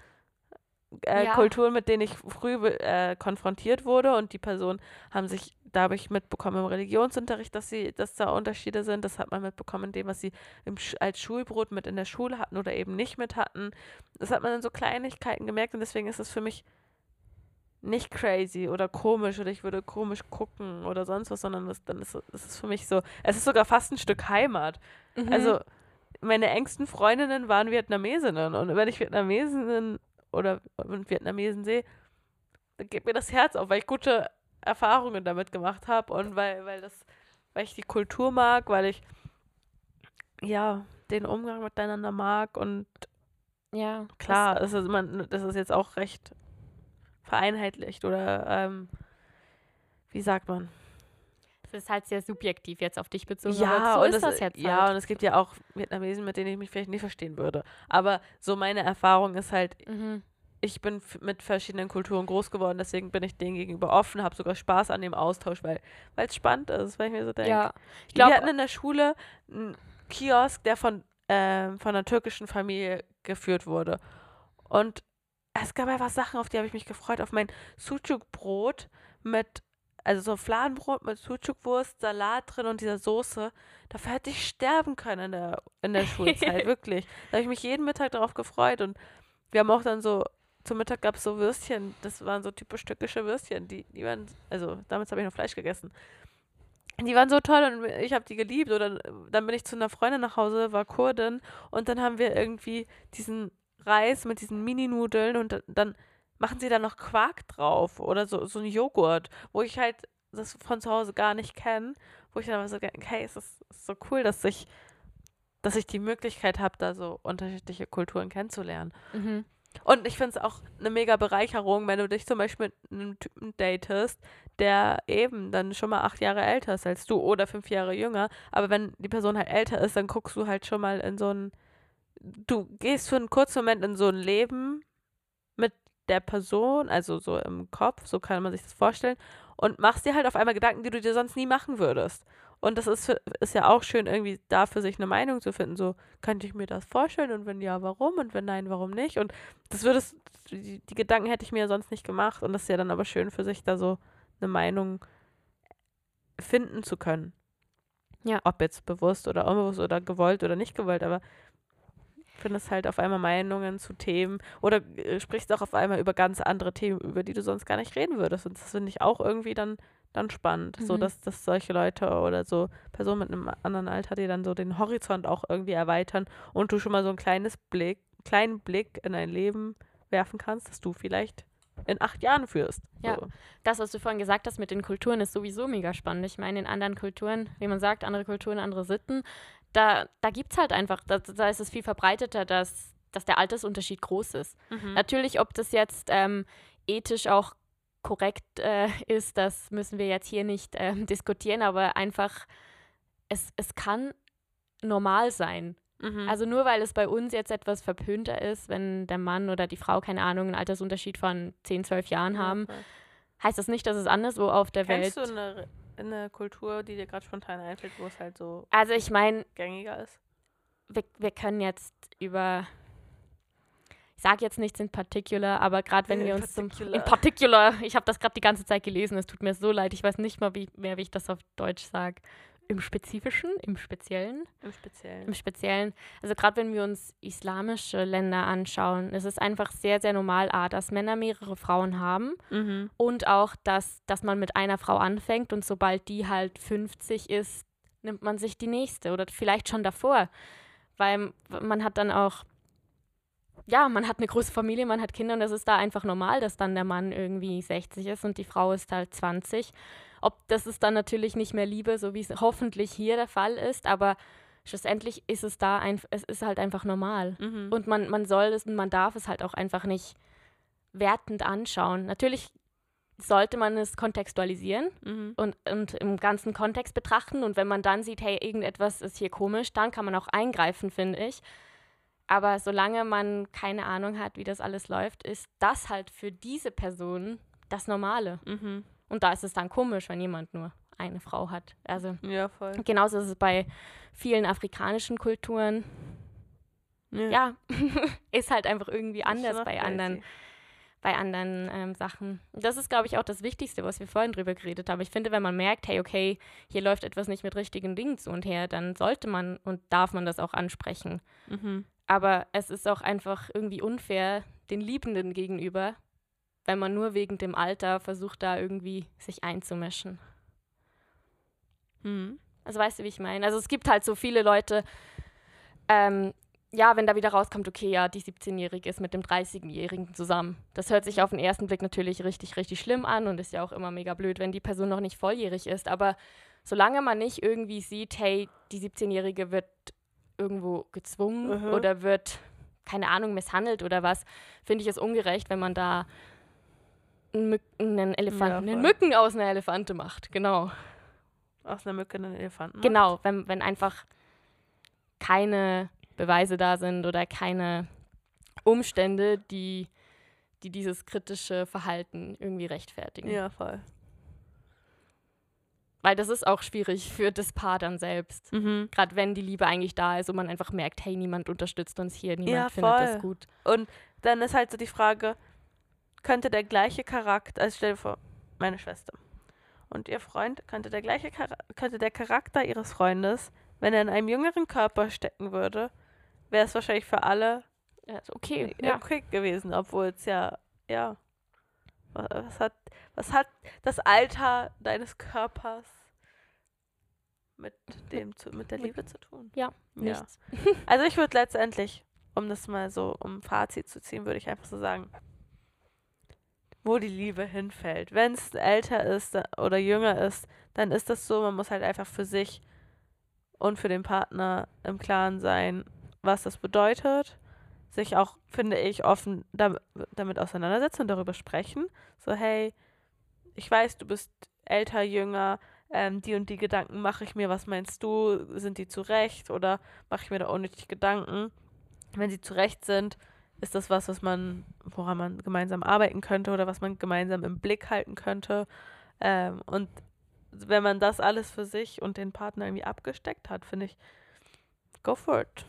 äh,
Ja.
Kulturen, mit denen ich früh äh, konfrontiert wurde und die Personen haben sich dadurch mitbekommen im Religionsunterricht, dass sie, dass da Unterschiede sind. Das hat man mitbekommen in dem, was sie im, als Schulbrot mit in der Schule hatten oder eben nicht mit hatten. Das hat man in so Kleinigkeiten gemerkt und deswegen ist es für mich nicht crazy oder komisch oder ich würde komisch gucken oder sonst was, sondern das, dann ist es ist für mich so, es ist sogar fast ein Stück Heimat.
Mhm.
Also meine engsten Freundinnen waren Vietnamesinnen und wenn ich Vietnamesinnen oder Vietnamesen sehe, dann geht mir das Herz auf, weil ich gute Erfahrungen damit gemacht habe und weil, weil das, weil ich die Kultur mag, weil ich ja den Umgang miteinander mag und
ja,
klar, das ist, man, das ist jetzt auch recht vereinheitlicht oder ähm, wie sagt man?
Das ist halt sehr subjektiv jetzt auf dich bezogen.
Ja,
so
und
ist
es,
das jetzt
ja,
halt.
und es gibt ja auch Vietnamesen, mit denen ich mich vielleicht nicht verstehen würde. Aber so meine Erfahrung ist halt,
Mhm.
Ich bin mit verschiedenen Kulturen groß geworden, deswegen bin ich denen gegenüber offen, habe sogar Spaß an dem Austausch, weil es spannend ist, weil ich mir so denke.
Ja, ich
Wir hatten in der Schule einen Kiosk, der von, ähm, von einer türkischen Familie geführt wurde. Und es gab einfach Sachen, auf die habe ich mich gefreut, auf mein Sucuk-Brot mit, also so Fladenbrot mit Sucuk-Wurst, Salat drin und dieser Soße. Dafür hätte ich sterben können in der, in der Schulzeit, wirklich. Da habe ich mich jeden Mittag darauf gefreut und wir haben auch dann so, zum Mittag gab es so Würstchen, das waren so typisch türkische Würstchen, die, die waren, also damals habe ich noch Fleisch gegessen. Die waren so toll und ich habe die geliebt. Oder dann bin ich zu einer Freundin nach Hause, war Kurdin und dann haben wir irgendwie diesen Reis mit diesen Mini-Nudeln und da- dann machen sie da noch Quark drauf oder so, so ein Joghurt, wo ich halt das von zu Hause gar nicht kenne, wo ich dann aber so denke, hey, es ist, ist so cool, dass sich dass ich die Möglichkeit habe, da so unterschiedliche Kulturen kennenzulernen.
Mhm.
Und ich finde es auch eine mega Bereicherung, wenn du dich zum Beispiel mit einem Typen datest, der eben dann schon mal acht Jahre älter ist als du oder fünf Jahre jünger. Aber wenn die Person halt älter ist, dann guckst du halt schon mal in so ein, du gehst für einen kurzen Moment in so ein Leben mit der Person, also so im Kopf, so kann man sich das vorstellen, und machst dir halt auf einmal Gedanken, die du dir sonst nie machen würdest. Und das ist, ist ja auch schön, irgendwie da für sich eine Meinung zu finden. So, könnte ich mir das vorstellen? Und wenn ja, warum? Und wenn nein, warum nicht? Und das würdest, die, die Gedanken hätte ich mir ja sonst nicht gemacht. Und das ist ja dann aber schön für sich, da so eine Meinung finden zu können.
Ja.
Ob jetzt bewusst oder unbewusst oder gewollt oder nicht gewollt, aber findest halt auf einmal Meinungen zu Themen oder äh, sprichst auch auf einmal über ganz andere Themen, über die du sonst gar nicht reden würdest. Und das finde ich auch irgendwie dann dann spannend. So,
Mhm.
dass, dass solche Leute oder so Personen mit einem anderen Alter, die dann so den Horizont auch irgendwie erweitern und du schon mal so ein kleines Blick, kleinen Blick in dein Leben werfen kannst, dass du vielleicht in acht Jahren führst.
Ja.
So.
Das, was du vorhin gesagt hast mit den Kulturen, ist sowieso mega spannend. Ich meine, in anderen Kulturen, wie man sagt, andere Kulturen, andere Sitten, da, da gibt es halt einfach, da, da ist es viel verbreiteter, dass, dass der Altersunterschied groß ist.
Mhm.
Natürlich, ob das jetzt ähm, ethisch auch korrekt äh, ist, das müssen wir jetzt hier nicht ähm, diskutieren, aber einfach, es, es kann normal sein.
Mhm.
Also nur weil es bei uns jetzt etwas verpönter ist, wenn der Mann oder die Frau, keine Ahnung, einen Altersunterschied von 10, 12 Jahren haben,
voll.
heißt das nicht, dass es anderswo auf der
Kennst
Welt.
du eine, eine Kultur, die dir gerade spontan einfällt, wo es halt so
Also ich meine,
gängiger ist?
wir, wir können jetzt über. Ich sage jetzt nichts in particular, aber gerade wenn
In
wir uns
particular.
zum. In particular, ich habe das gerade die ganze Zeit gelesen, es tut mir so leid, ich weiß nicht mal wie, mehr, wie ich das auf Deutsch sage. Im Spezifischen, im Speziellen.
Im Speziellen.
Im Speziellen, also gerade wenn wir uns islamische Länder anschauen, ist es einfach sehr, sehr normal, A, dass Männer mehrere Frauen haben
Mhm.
und auch, dass, dass man mit einer Frau anfängt und sobald die halt 50 ist, nimmt man sich die nächste oder vielleicht schon davor, weil man hat dann auch, ja, man hat eine große Familie, man hat Kinder und es ist da einfach normal, dass dann der Mann irgendwie 60 ist und die Frau ist halt 20. Ob das ist dann natürlich nicht mehr Liebe, so wie es hoffentlich hier der Fall ist, aber schlussendlich ist es da ein, es ist halt einfach normal.
Mhm.
Und man, man soll es und man darf es halt auch einfach nicht wertend anschauen. Natürlich sollte man es kontextualisieren
mhm.
und, und im ganzen Kontext betrachten. Und wenn man dann sieht, hey, irgendetwas ist hier komisch, dann kann man auch eingreifen, finde ich. Aber solange man keine Ahnung hat, wie das alles läuft, ist das halt für diese Person das Normale.
Mhm.
Und da ist es dann komisch, wenn jemand nur eine Frau hat. Also
Ja, voll.
genauso ist es bei vielen afrikanischen Kulturen. Ja, ist halt einfach irgendwie anders bei anderen, bei anderen ähm, Sachen. Das ist, glaube ich, auch das Wichtigste, was wir vorhin drüber geredet haben. Ich finde, wenn man merkt, hey, okay, hier läuft etwas nicht mit richtigen Dingen zu und her, dann sollte man und darf man das auch ansprechen.
Mhm.
Aber es ist auch einfach irgendwie unfair den Liebenden gegenüber, wenn man nur wegen dem Alter versucht, da irgendwie sich einzumischen.
Mhm.
Also weißt du, wie ich meine? Also es gibt halt so viele Leute, ähm, ja, wenn da wieder rauskommt, okay, ja, die 17-Jährige ist mit dem 30-Jährigen zusammen. Das hört sich auf den ersten Blick natürlich richtig, richtig schlimm an und ist ja auch immer mega blöd, wenn die Person noch nicht volljährig ist. Aber solange man nicht irgendwie sieht, hey, die 17-Jährige wird irgendwo gezwungen
Mhm.
oder wird, keine Ahnung, misshandelt oder was, finde ich es ungerecht, wenn man da einen, Mück einen Elefanten, einen
voll.
Mücken aus einer Elefante macht. Genau.
Aus einer Mücke einen Elefanten. macht.
Genau, wenn, wenn einfach keine Beweise da sind oder keine Umstände, die, die dieses kritische Verhalten irgendwie rechtfertigen.
Ja, voll.
Weil das ist auch schwierig für das Paar dann selbst.
Mhm.
Gerade wenn die Liebe eigentlich da ist und man einfach merkt, hey, niemand unterstützt uns hier, niemand
Ja,
findet das gut.
Und dann ist halt so die Frage, könnte der gleiche Charakter, also stell dir vor, meine Schwester und ihr Freund, könnte der gleiche Chara könnte der Charakter ihres Freundes, wenn er in einem jüngeren Körper stecken würde, wäre es wahrscheinlich für alle
Ja, ist okay.
ja.
Ja.
okay gewesen, obwohl es ja, ja, was hat, was hat das Alter deines Körpers mit dem, zu, mit der Liebe zu tun?
Ja, Nichts.
Also ich würde letztendlich, um das mal so, um Fazit zu ziehen, würde ich einfach so sagen, wo die Liebe hinfällt. Wenn es älter ist oder jünger ist, dann ist das so, man muss halt einfach für sich und für den Partner im Klaren sein, was das bedeutet. Sich auch, finde ich, offen damit, damit auseinandersetzen und darüber sprechen. So, hey, ich weiß, du bist älter, jünger, ähm, die und die Gedanken mache ich mir, was meinst du, sind die zurecht oder mache ich mir da unnötig Gedanken? Wenn sie zurecht sind, ist das was, was man, woran man gemeinsam arbeiten könnte oder was man gemeinsam im Blick halten könnte. Ähm, und wenn man das alles für sich und den Partner irgendwie abgesteckt hat, finde ich, go for it.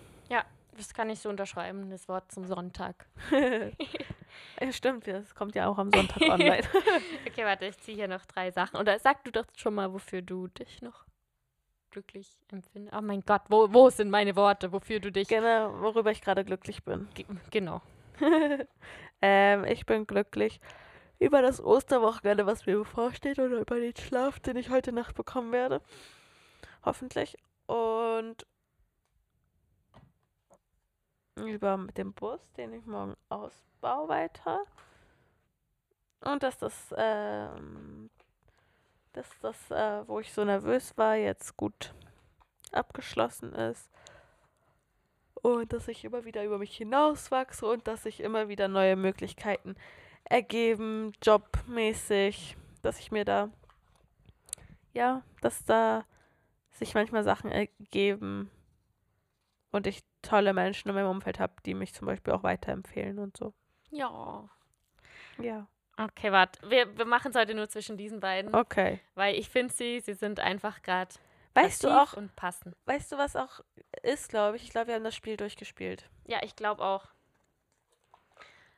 Das kann ich so unterschreiben, das Wort zum Sonntag.
ja, stimmt, das kommt ja auch am Sonntag online.
okay, warte, ich ziehe hier noch drei Sachen. Oder sag du doch schon mal, wofür du dich noch glücklich empfindest. Oh mein Gott, wo, wo sind meine Worte, wofür du dich.
Genau, worüber ich gerade glücklich bin.
Ge genau.
ähm, ich bin glücklich über das Osterwochenende, was mir bevorsteht, oder über den Schlaf, den ich heute Nacht bekommen werde. Hoffentlich. Und über den Bus, den ich morgen ausbaue weiter. Und dass das, ähm, dass das, äh, wo ich so nervös war, jetzt gut abgeschlossen ist. Und dass ich immer wieder über mich hinauswachse und dass sich immer wieder neue Möglichkeiten ergeben, jobmäßig, dass ich mir da, ja, dass da sich manchmal Sachen ergeben und ich tolle Menschen in meinem Umfeld habe, die mich zum Beispiel auch weiterempfehlen und so.
Ja.
Ja.
Okay, warte. Wir, wir machen es heute nur zwischen diesen beiden.
Okay.
Weil ich finde sie, sie sind einfach gerade
Weißt du auch,
und passen.
weißt du, was auch ist, glaube ich? Ich glaube, wir haben das Spiel durchgespielt.
Ja, ich glaube auch.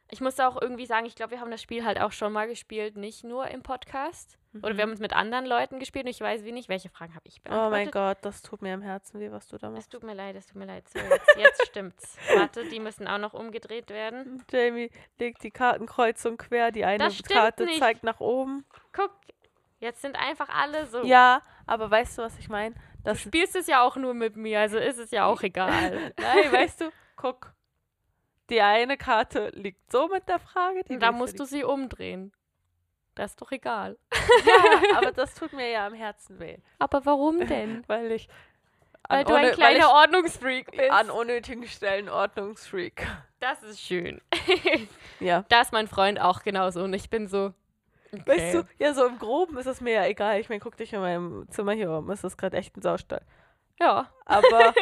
Ich muss auch irgendwie sagen, ich glaube, wir haben das Spiel halt auch schon mal gespielt, nicht nur im Podcast. Oder wir haben es mit anderen Leuten gespielt und ich weiß wie nicht, welche Fragen habe ich beantwortet.
Oh mein Gott, das tut mir am Herzen weh, was du da
Es
machst.
tut mir leid, es tut mir leid. So, jetzt, jetzt stimmt's. Warte, die müssen auch noch umgedreht werden.
Jamie legt die Kartenkreuzung quer, die eine Karte
nicht.
zeigt nach oben.
Guck, jetzt sind einfach alle so.
Ja, aber weißt du, was ich meine?
Du spielst es ja auch nur mit mir, also ist es ja auch egal.
Nein, weißt du, guck. Die eine Karte liegt so mit der Frage, die
Und da musst du sie umdrehen. Das ist doch egal.
Ja, aber das tut mir ja am Herzen weh.
Aber warum denn?
Weil ich.
Weil du ein kleiner Ordnungsfreak bist.
an unnötigen Stellen Ordnungsfreak.
Das ist schön.
Ja.
Da ist mein Freund auch genauso und ich bin so. Okay.
Weißt du, ja, so im Groben ist es mir ja egal. Ich meine, guck dich in meinem Zimmer hier um. Es ist gerade echt ein Saustall.
Ja,
Aber,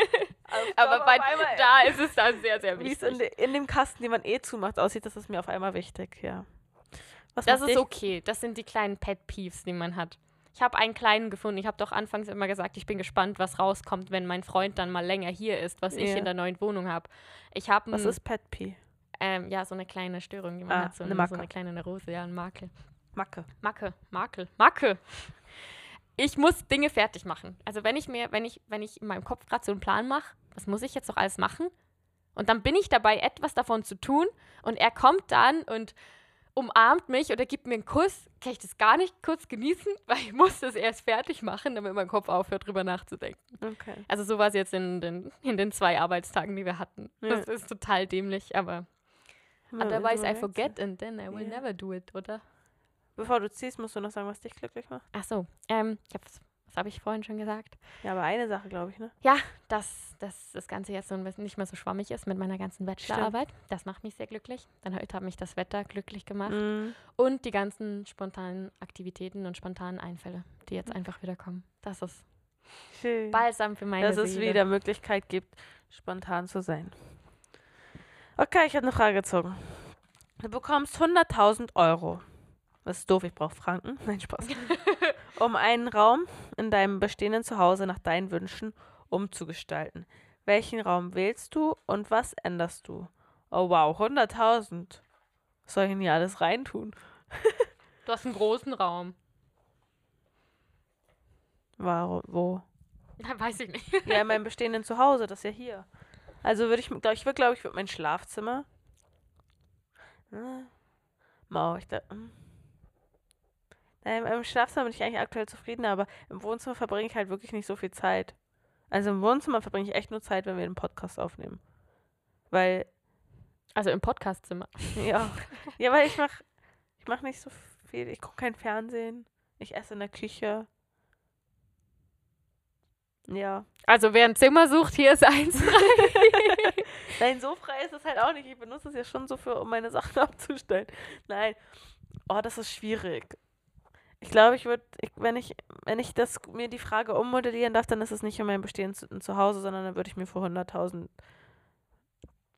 aber bei,
einmal-
da ist es dann sehr, sehr
wie es
wichtig.
in, de, in dem Kasten, den man eh zumacht, aussieht, das ist mir auf einmal wichtig, ja. Was
Das ist
dich-
okay. Das sind die kleinen Pet Peeves, die man hat. Ich habe einen kleinen gefunden. Ich habe doch anfangs immer gesagt, ich bin gespannt, was rauskommt, wenn mein Freund dann mal länger hier ist, was ich
Ja.
in der neuen Wohnung habe. Ich habe
Was ist Pet Pee?
ähm, ja so eine kleine Störung, die man
Ah,
hat, so
eine
eine, so eine kleine Neurose, ja, ein Makel.
Macke.
Macke, Makel, Macke. Ich muss Dinge fertig machen. Also wenn ich mir, wenn ich, wenn ich in meinem Kopf gerade so einen Plan mache, was muss ich jetzt noch alles machen? Und dann bin ich dabei, etwas davon zu tun und er kommt dann und umarmt mich oder gibt mir einen Kuss, kann ich das gar nicht kurz genießen, weil ich muss das erst fertig machen, damit mein Kopf aufhört, drüber nachzudenken.
Okay.
Also so war es jetzt in den, in den zwei Arbeitstagen, die wir hatten.
Ja.
Das ist total dämlich, aber otherwise I forget and then I will
Ja.
never do it, oder?
Bevor du ziehst, musst du noch sagen, was dich glücklich macht.
Ach so, ähm, ich hab's, was habe ich vorhin schon gesagt?
Ja, aber eine Sache, glaube ich, ne?
Ja, dass, dass das Ganze jetzt so ein bisschen nicht mehr so schwammig ist mit meiner ganzen Bachelorarbeit. Das macht mich sehr glücklich. Dann heute hat mich das Wetter glücklich gemacht.
Mhm.
Und die ganzen spontanen Aktivitäten und spontanen Einfälle, die jetzt einfach wieder kommen. Das ist
Schön.
balsam für meine
Dass es
Seele.
wieder Möglichkeit gibt, spontan zu sein. Okay, ich habe eine Frage gezogen. Du bekommst 100.000 Euro. Das ist doof, ich brauche Franken. Nein, Spaß. um einen Raum in deinem bestehenden Zuhause nach deinen Wünschen umzugestalten. Welchen Raum wählst du und was änderst du? Oh wow, 100.000. Was soll ich denn hier alles reintun?
Du hast einen großen Raum.
Warum, wo?
Ja, weiß ich nicht.
Ja, in meinem bestehenden Zuhause, das ist ja hier. Also würde ich, glaube ich, würde, glaube ich, würde mein Schlafzimmer. Äh, Mau, ich da. hm. Nein, im Schlafzimmer bin ich eigentlich aktuell zufrieden, aber im Wohnzimmer verbringe ich halt wirklich nicht so viel Zeit. Also im Wohnzimmer verbringe ich echt nur Zeit, wenn wir einen Podcast aufnehmen. Weil,
Also im Podcastzimmer.
ja. ja, weil ich mach, ich mach nicht so viel. Ich gucke kein Fernsehen. Ich esse in der Küche. Ja.
Also wer ein Zimmer sucht, hier ist eins frei.
Nein, so frei ist es halt auch nicht. Ich benutze es ja schon so für, um meine Sachen abzustellen. Nein. Oh, das ist schwierig. Ich glaube, ich würde, wenn ich, wenn ich das mir die Frage ummodellieren darf, dann ist es nicht um mein Bestehen zu, zu Hause, sondern dann würde ich mir für 100.000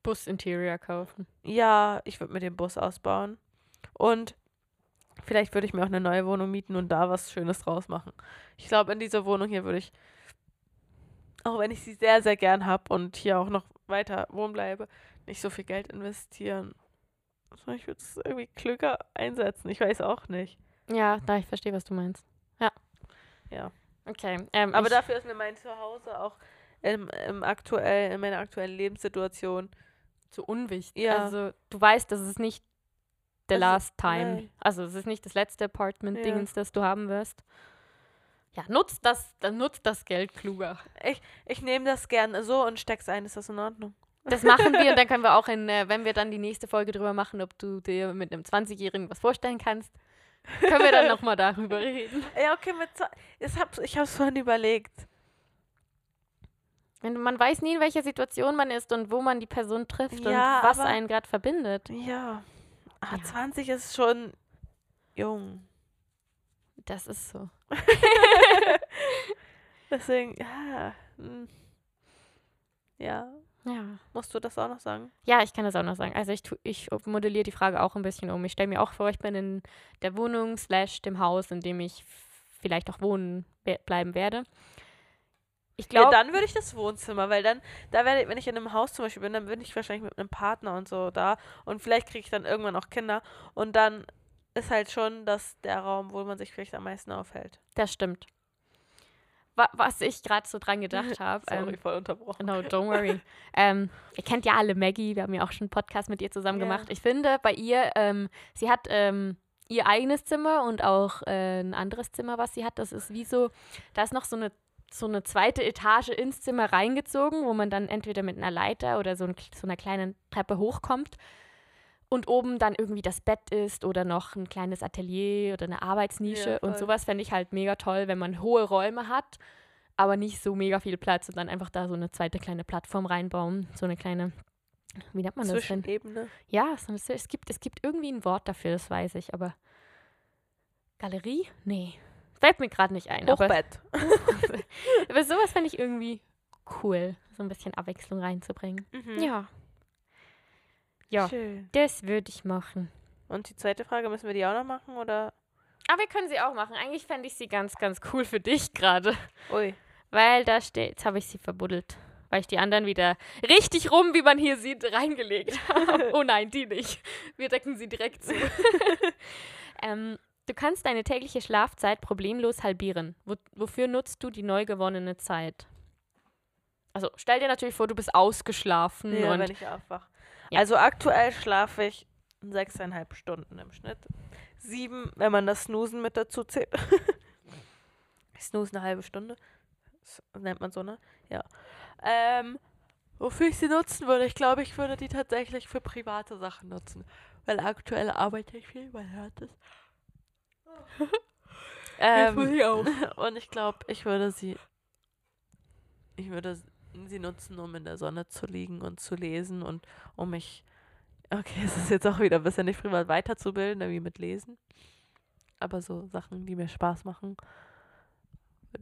Bus-Interior kaufen.
Ja, ich würde mir den Bus ausbauen. Und vielleicht würde ich mir auch eine neue Wohnung mieten und da was Schönes draus machen. Ich glaube, in dieser Wohnung hier würde ich, auch wenn ich sie sehr, sehr gern habe und hier auch noch weiter wohnen bleibe, nicht so viel Geld investieren. Ich würde es irgendwie klüger einsetzen. Ich weiß auch nicht.
Ja, da ich verstehe, was du meinst. Ja.
Ja.
Okay. Ähm,
Aber
ich,
dafür ist mir mein Zuhause auch im, im aktuell, in meiner aktuellen Lebenssituation.
zu unwichtig.
Ja.
Also du weißt, das ist nicht the
Also,
last time.
nein.
Also es ist nicht das letzte
Ja.
Apartment-Dingens, das du haben wirst. Ja, nutzt das, dann nutzt das Geld kluger.
Ich nehme das gerne so und steck's ein. Ist das in Ordnung?
Das machen wir und dann können wir auch in, äh, wenn wir dann die nächste Folge drüber machen, ob du dir mit einem 20-Jährigen was vorstellen kannst, können wir dann nochmal darüber reden.
Ja, okay, mit so, ich hab's, ich hab's vorhin überlegt.
Man weiß nie, in welcher Situation man ist und wo man die Person trifft
Ja,
und was
aber-
einen gerade verbindet.
Ja. Ah,
Ja.
20 ist schon jung.
Das ist so.
Deswegen, ja. hm. Ja.
Ja.
Musst du das auch noch sagen?
Ja, ich kann das auch noch sagen. Also ich, tu, ich modelliere die Frage auch ein bisschen um. Ich stelle mir auch vor, ich bin in der Wohnung slash dem Haus, in dem ich vielleicht auch wohnen be- bleiben werde. Ich
Ja,
glaube,
dann würde ich das Wohnzimmer, weil dann, da werde ich, wenn ich in einem Haus zum Beispiel bin, dann bin ich wahrscheinlich mit einem Partner und so da. Und vielleicht kriege ich dann irgendwann auch Kinder. Und dann ist halt schon das der Raum, wo man sich vielleicht am meisten aufhält.
das stimmt. Wa was ich gerade so dran gedacht habe.
Sorry,
ähm,
voll unterbrochen.
No, don't worry. ähm, ihr kennt ja alle Maggie, wir haben ja auch schon einen Podcast mit ihr zusammen
Ja.
gemacht. Ich finde, bei ihr, ähm, sie hat ähm, ihr eigenes Zimmer und auch äh, ein anderes Zimmer, was sie hat. Das ist wie so, da ist noch so eine, so eine zweite Etage ins Zimmer reingezogen, wo man dann entweder mit einer Leiter oder so, ein, so einer kleinen Treppe hochkommt. Und oben dann irgendwie das Bett ist oder noch ein kleines Atelier oder eine Arbeitsnische.
Ja,
und sowas fände ich halt mega toll, wenn man hohe Räume hat aber nicht so mega viel Platz und dann einfach da so eine zweite kleine Plattform reinbauen. So eine kleine, wie nennt man das denn?
Zwischenebene.
Ja, es, gibt, es gibt irgendwie ein Wort dafür, das weiß ich, aber Galerie? Nee. Fällt mir gerade nicht ein. Aber,
Hochbett.
aber sowas fände ich irgendwie cool, so ein bisschen Abwechslung reinzubringen.
Mhm.
Ja. Ja,
Schön.
das würde ich machen.
Und die zweite Frage, müssen wir die auch noch machen oder?
Aber wir können sie auch machen. Eigentlich fände ich sie ganz, ganz cool für dich gerade.
Ui.
Weil da steht, jetzt habe ich sie verbuddelt. Weil ich die anderen wieder richtig rum, wie man hier sieht, reingelegt habe. oh nein, die nicht. Wir decken sie direkt zu. ähm, du kannst deine tägliche Schlafzeit problemlos halbieren. Wo, wofür nutzt du die neu gewonnene Zeit? Also stell dir natürlich vor, du bist ausgeschlafen
Ja,
und
wenn ich aufwache.
Ja.
Also aktuell schlafe ich sechseinhalb Stunden im Schnitt. Sieben, wenn man das Snoosen mit dazu zählt. ich snooze eine halbe Stunde. Das nennt man so, ne? Ja. Ähm, wofür ich sie nutzen würde, ich glaube, ich würde die tatsächlich für private Sachen nutzen. Weil aktuell arbeite ich viel, man hört es. ähm,
ich auch.
und ich glaube, ich würde sie. Ich würde sie nutzen, um in der Sonne zu liegen und zu lesen und um mich. Okay, es ist jetzt auch wieder ein bisschen nicht privat weiterzubilden, irgendwie mit Lesen. Aber so Sachen, die mir Spaß machen.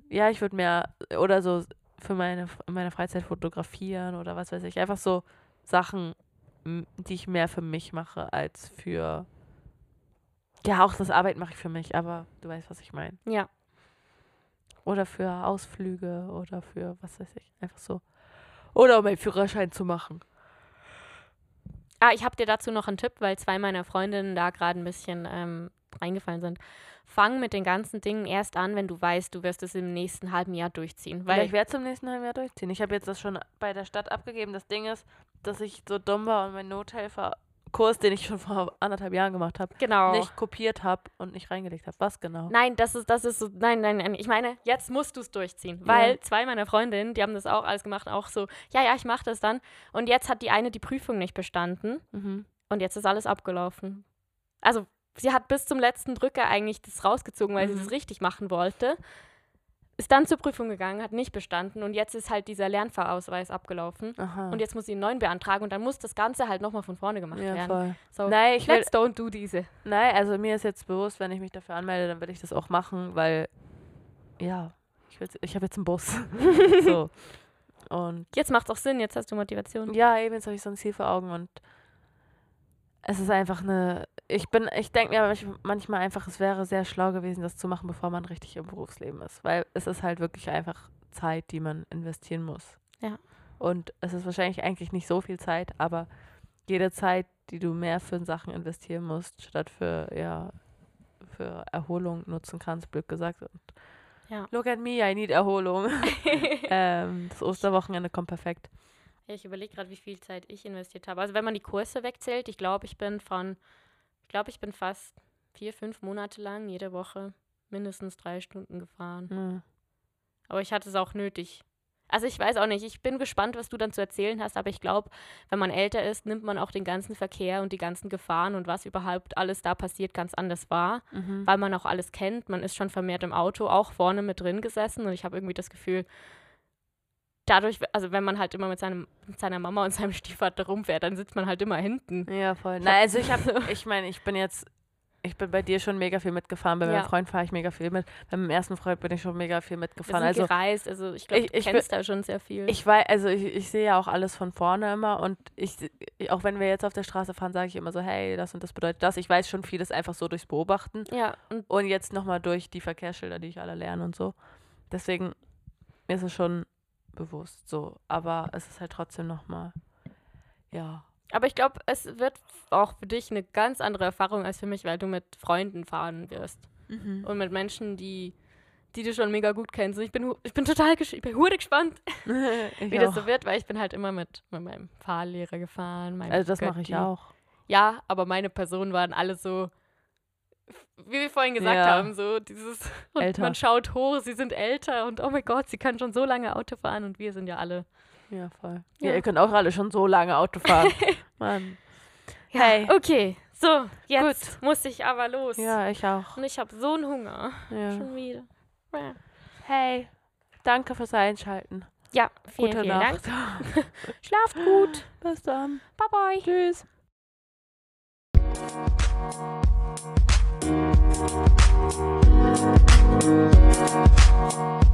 Ja, ich würde mehr. Oder so für meine, in Freizeit fotografieren oder was weiß ich. Einfach so Sachen, die ich mehr für mich mache als für. Ja, auch das Arbeit mache ich für mich, aber du weißt, was ich meine.
Ja.
Oder für Ausflüge oder für was weiß ich. Einfach so. Oder um einen Führerschein zu machen.
Ah, ich habe dir dazu noch einen Tipp, weil zwei meiner Freundinnen da gerade ein bisschen ähm, reingefallen sind. Fang mit den ganzen Dingen erst an, wenn du weißt, du wirst es im nächsten halben Jahr durchziehen.
Weil
Weil
ich werde zum nächsten halben Jahr durchziehen. Ich habe jetzt das schon bei der Stadt abgegeben. Das Ding ist, dass ich so dumm war und meinen Nothelferkurs, den ich schon vor anderthalb Jahren gemacht habe,
genau.
nicht kopiert habe und nicht reingelegt habe. Was genau?
Nein, das ist, das ist so, nein, nein, nein. Ich meine, jetzt musst du es durchziehen. Weil zwei meiner Freundinnen, die haben das auch alles gemacht, auch so, ja, ja, ich mache das dann. Und jetzt hat die eine die Prüfung nicht bestanden
Mhm.
und jetzt ist alles abgelaufen. Also, sie hat bis zum letzten Drücker eigentlich das rausgezogen, weil sie
Mhm.
das richtig machen wollte. Ist dann zur Prüfung gegangen, hat nicht bestanden und jetzt ist halt dieser Lernfahrausweis abgelaufen.
Aha.
Und jetzt muss sie einen neuen beantragen und dann muss das Ganze halt nochmal von vorne gemacht
ja,
werden.
voll.
So,
Nein, ich will,
let's don't do diese.
nein, also mir ist jetzt bewusst, wenn ich mich dafür anmelde, dann will ich das auch machen, weil, ja, ich, ich habe jetzt einen Bus. so. Und
Jetzt macht auch Sinn, jetzt hast du Motivation.
ja, eben jetzt habe ich so ein Ziel vor Augen und es ist einfach eine, ich bin, ich denke mir manch- manchmal einfach, es wäre sehr schlau gewesen, das zu machen, bevor man richtig im Berufsleben ist, weil es ist halt wirklich einfach Zeit, die man investieren muss.
Ja.
Und es ist wahrscheinlich eigentlich nicht so viel Zeit, aber jede Zeit, die du mehr für Sachen investieren musst, statt für, ja, für Erholung nutzen kannst, blöd gesagt. Und
Ja.
Look at me, I need Erholung. ähm, das Osterwochenende kommt perfekt.
Ja, ich überlege gerade, wie viel Zeit ich investiert habe. Also wenn man die Kurse wegzählt, ich glaube, ich bin von, ich glaube, ich bin fast vier, fünf Monate lang jede Woche mindestens drei Stunden gefahren.
Mhm.
Aber ich hatte es auch nötig. Also ich weiß auch nicht, ich bin gespannt, was du dann zu erzählen hast, aber ich glaube, wenn man älter ist, nimmt man auch den ganzen Verkehr und die ganzen Gefahren und was überhaupt alles da passiert ganz anders wahr,
Mhm.
weil man auch alles kennt. Man ist schon vermehrt im Auto, auch vorne mit drin gesessen und ich habe irgendwie das Gefühl, dadurch, also wenn man halt immer mit, seinem, mit seiner Mama und seinem Stiefvater rumfährt, dann sitzt man halt immer hinten.
Ja, voll.
Hab-
also ich habe, ich meine, ich bin jetzt, ich bin bei dir schon mega viel mitgefahren, bei
Ja.
meinem Freund fahre ich mega viel mit, bei meinem ersten Freund bin ich schon mega viel
Wir
mitgefahren.
sind
Also
gereist, also ich glaube,
ich-
du
ich
kennst da schon sehr viel.
ich weiß, also ich, ich sehe ja auch alles von vorne immer und ich, auch wenn wir jetzt auf der Straße fahren, sage ich immer so, hey, das und das bedeutet das. Ich weiß schon vieles einfach so durchs Beobachten
ja, und
und jetzt nochmal durch die Verkehrsschilder, die ich alle lerne und so. Deswegen ist es schon bewusst so, aber es ist halt trotzdem nochmal, ja.
Aber ich glaube, es wird auch für dich eine ganz andere Erfahrung als für mich, weil du mit Freunden fahren wirst. Und mit Menschen, die, die du schon mega gut kennst. Und ich bin, ich bin total ich bin hure gespannt, wie das
auch.
so wird, weil ich bin halt immer mit, mit meinem Fahrlehrer gefahren.
Also das mache ich auch.
Ja, aber meine Personen waren alle so, wie wir vorhin gesagt
Ja.
haben, so dieses, man schaut hoch, sie sind älter und oh mein Gott, sie kann schon so lange Auto fahren und wir sind ja alle.
Ja, voll. Ja.
Ja.
ihr könnt auch alle schon so lange Auto fahren. Mann. Hey.
Okay, so, jetzt muss ich aber los.
Ja, ich auch.
Und ich habe so einen Hunger.
Ja.
Schon wieder.
Hey, danke fürs Einschalten.
Ja, vielen,
Gute
vielen
Nacht.
Dank. Schlaft gut.
Bis dann.
Bye bye.
Tschüss. Thank you.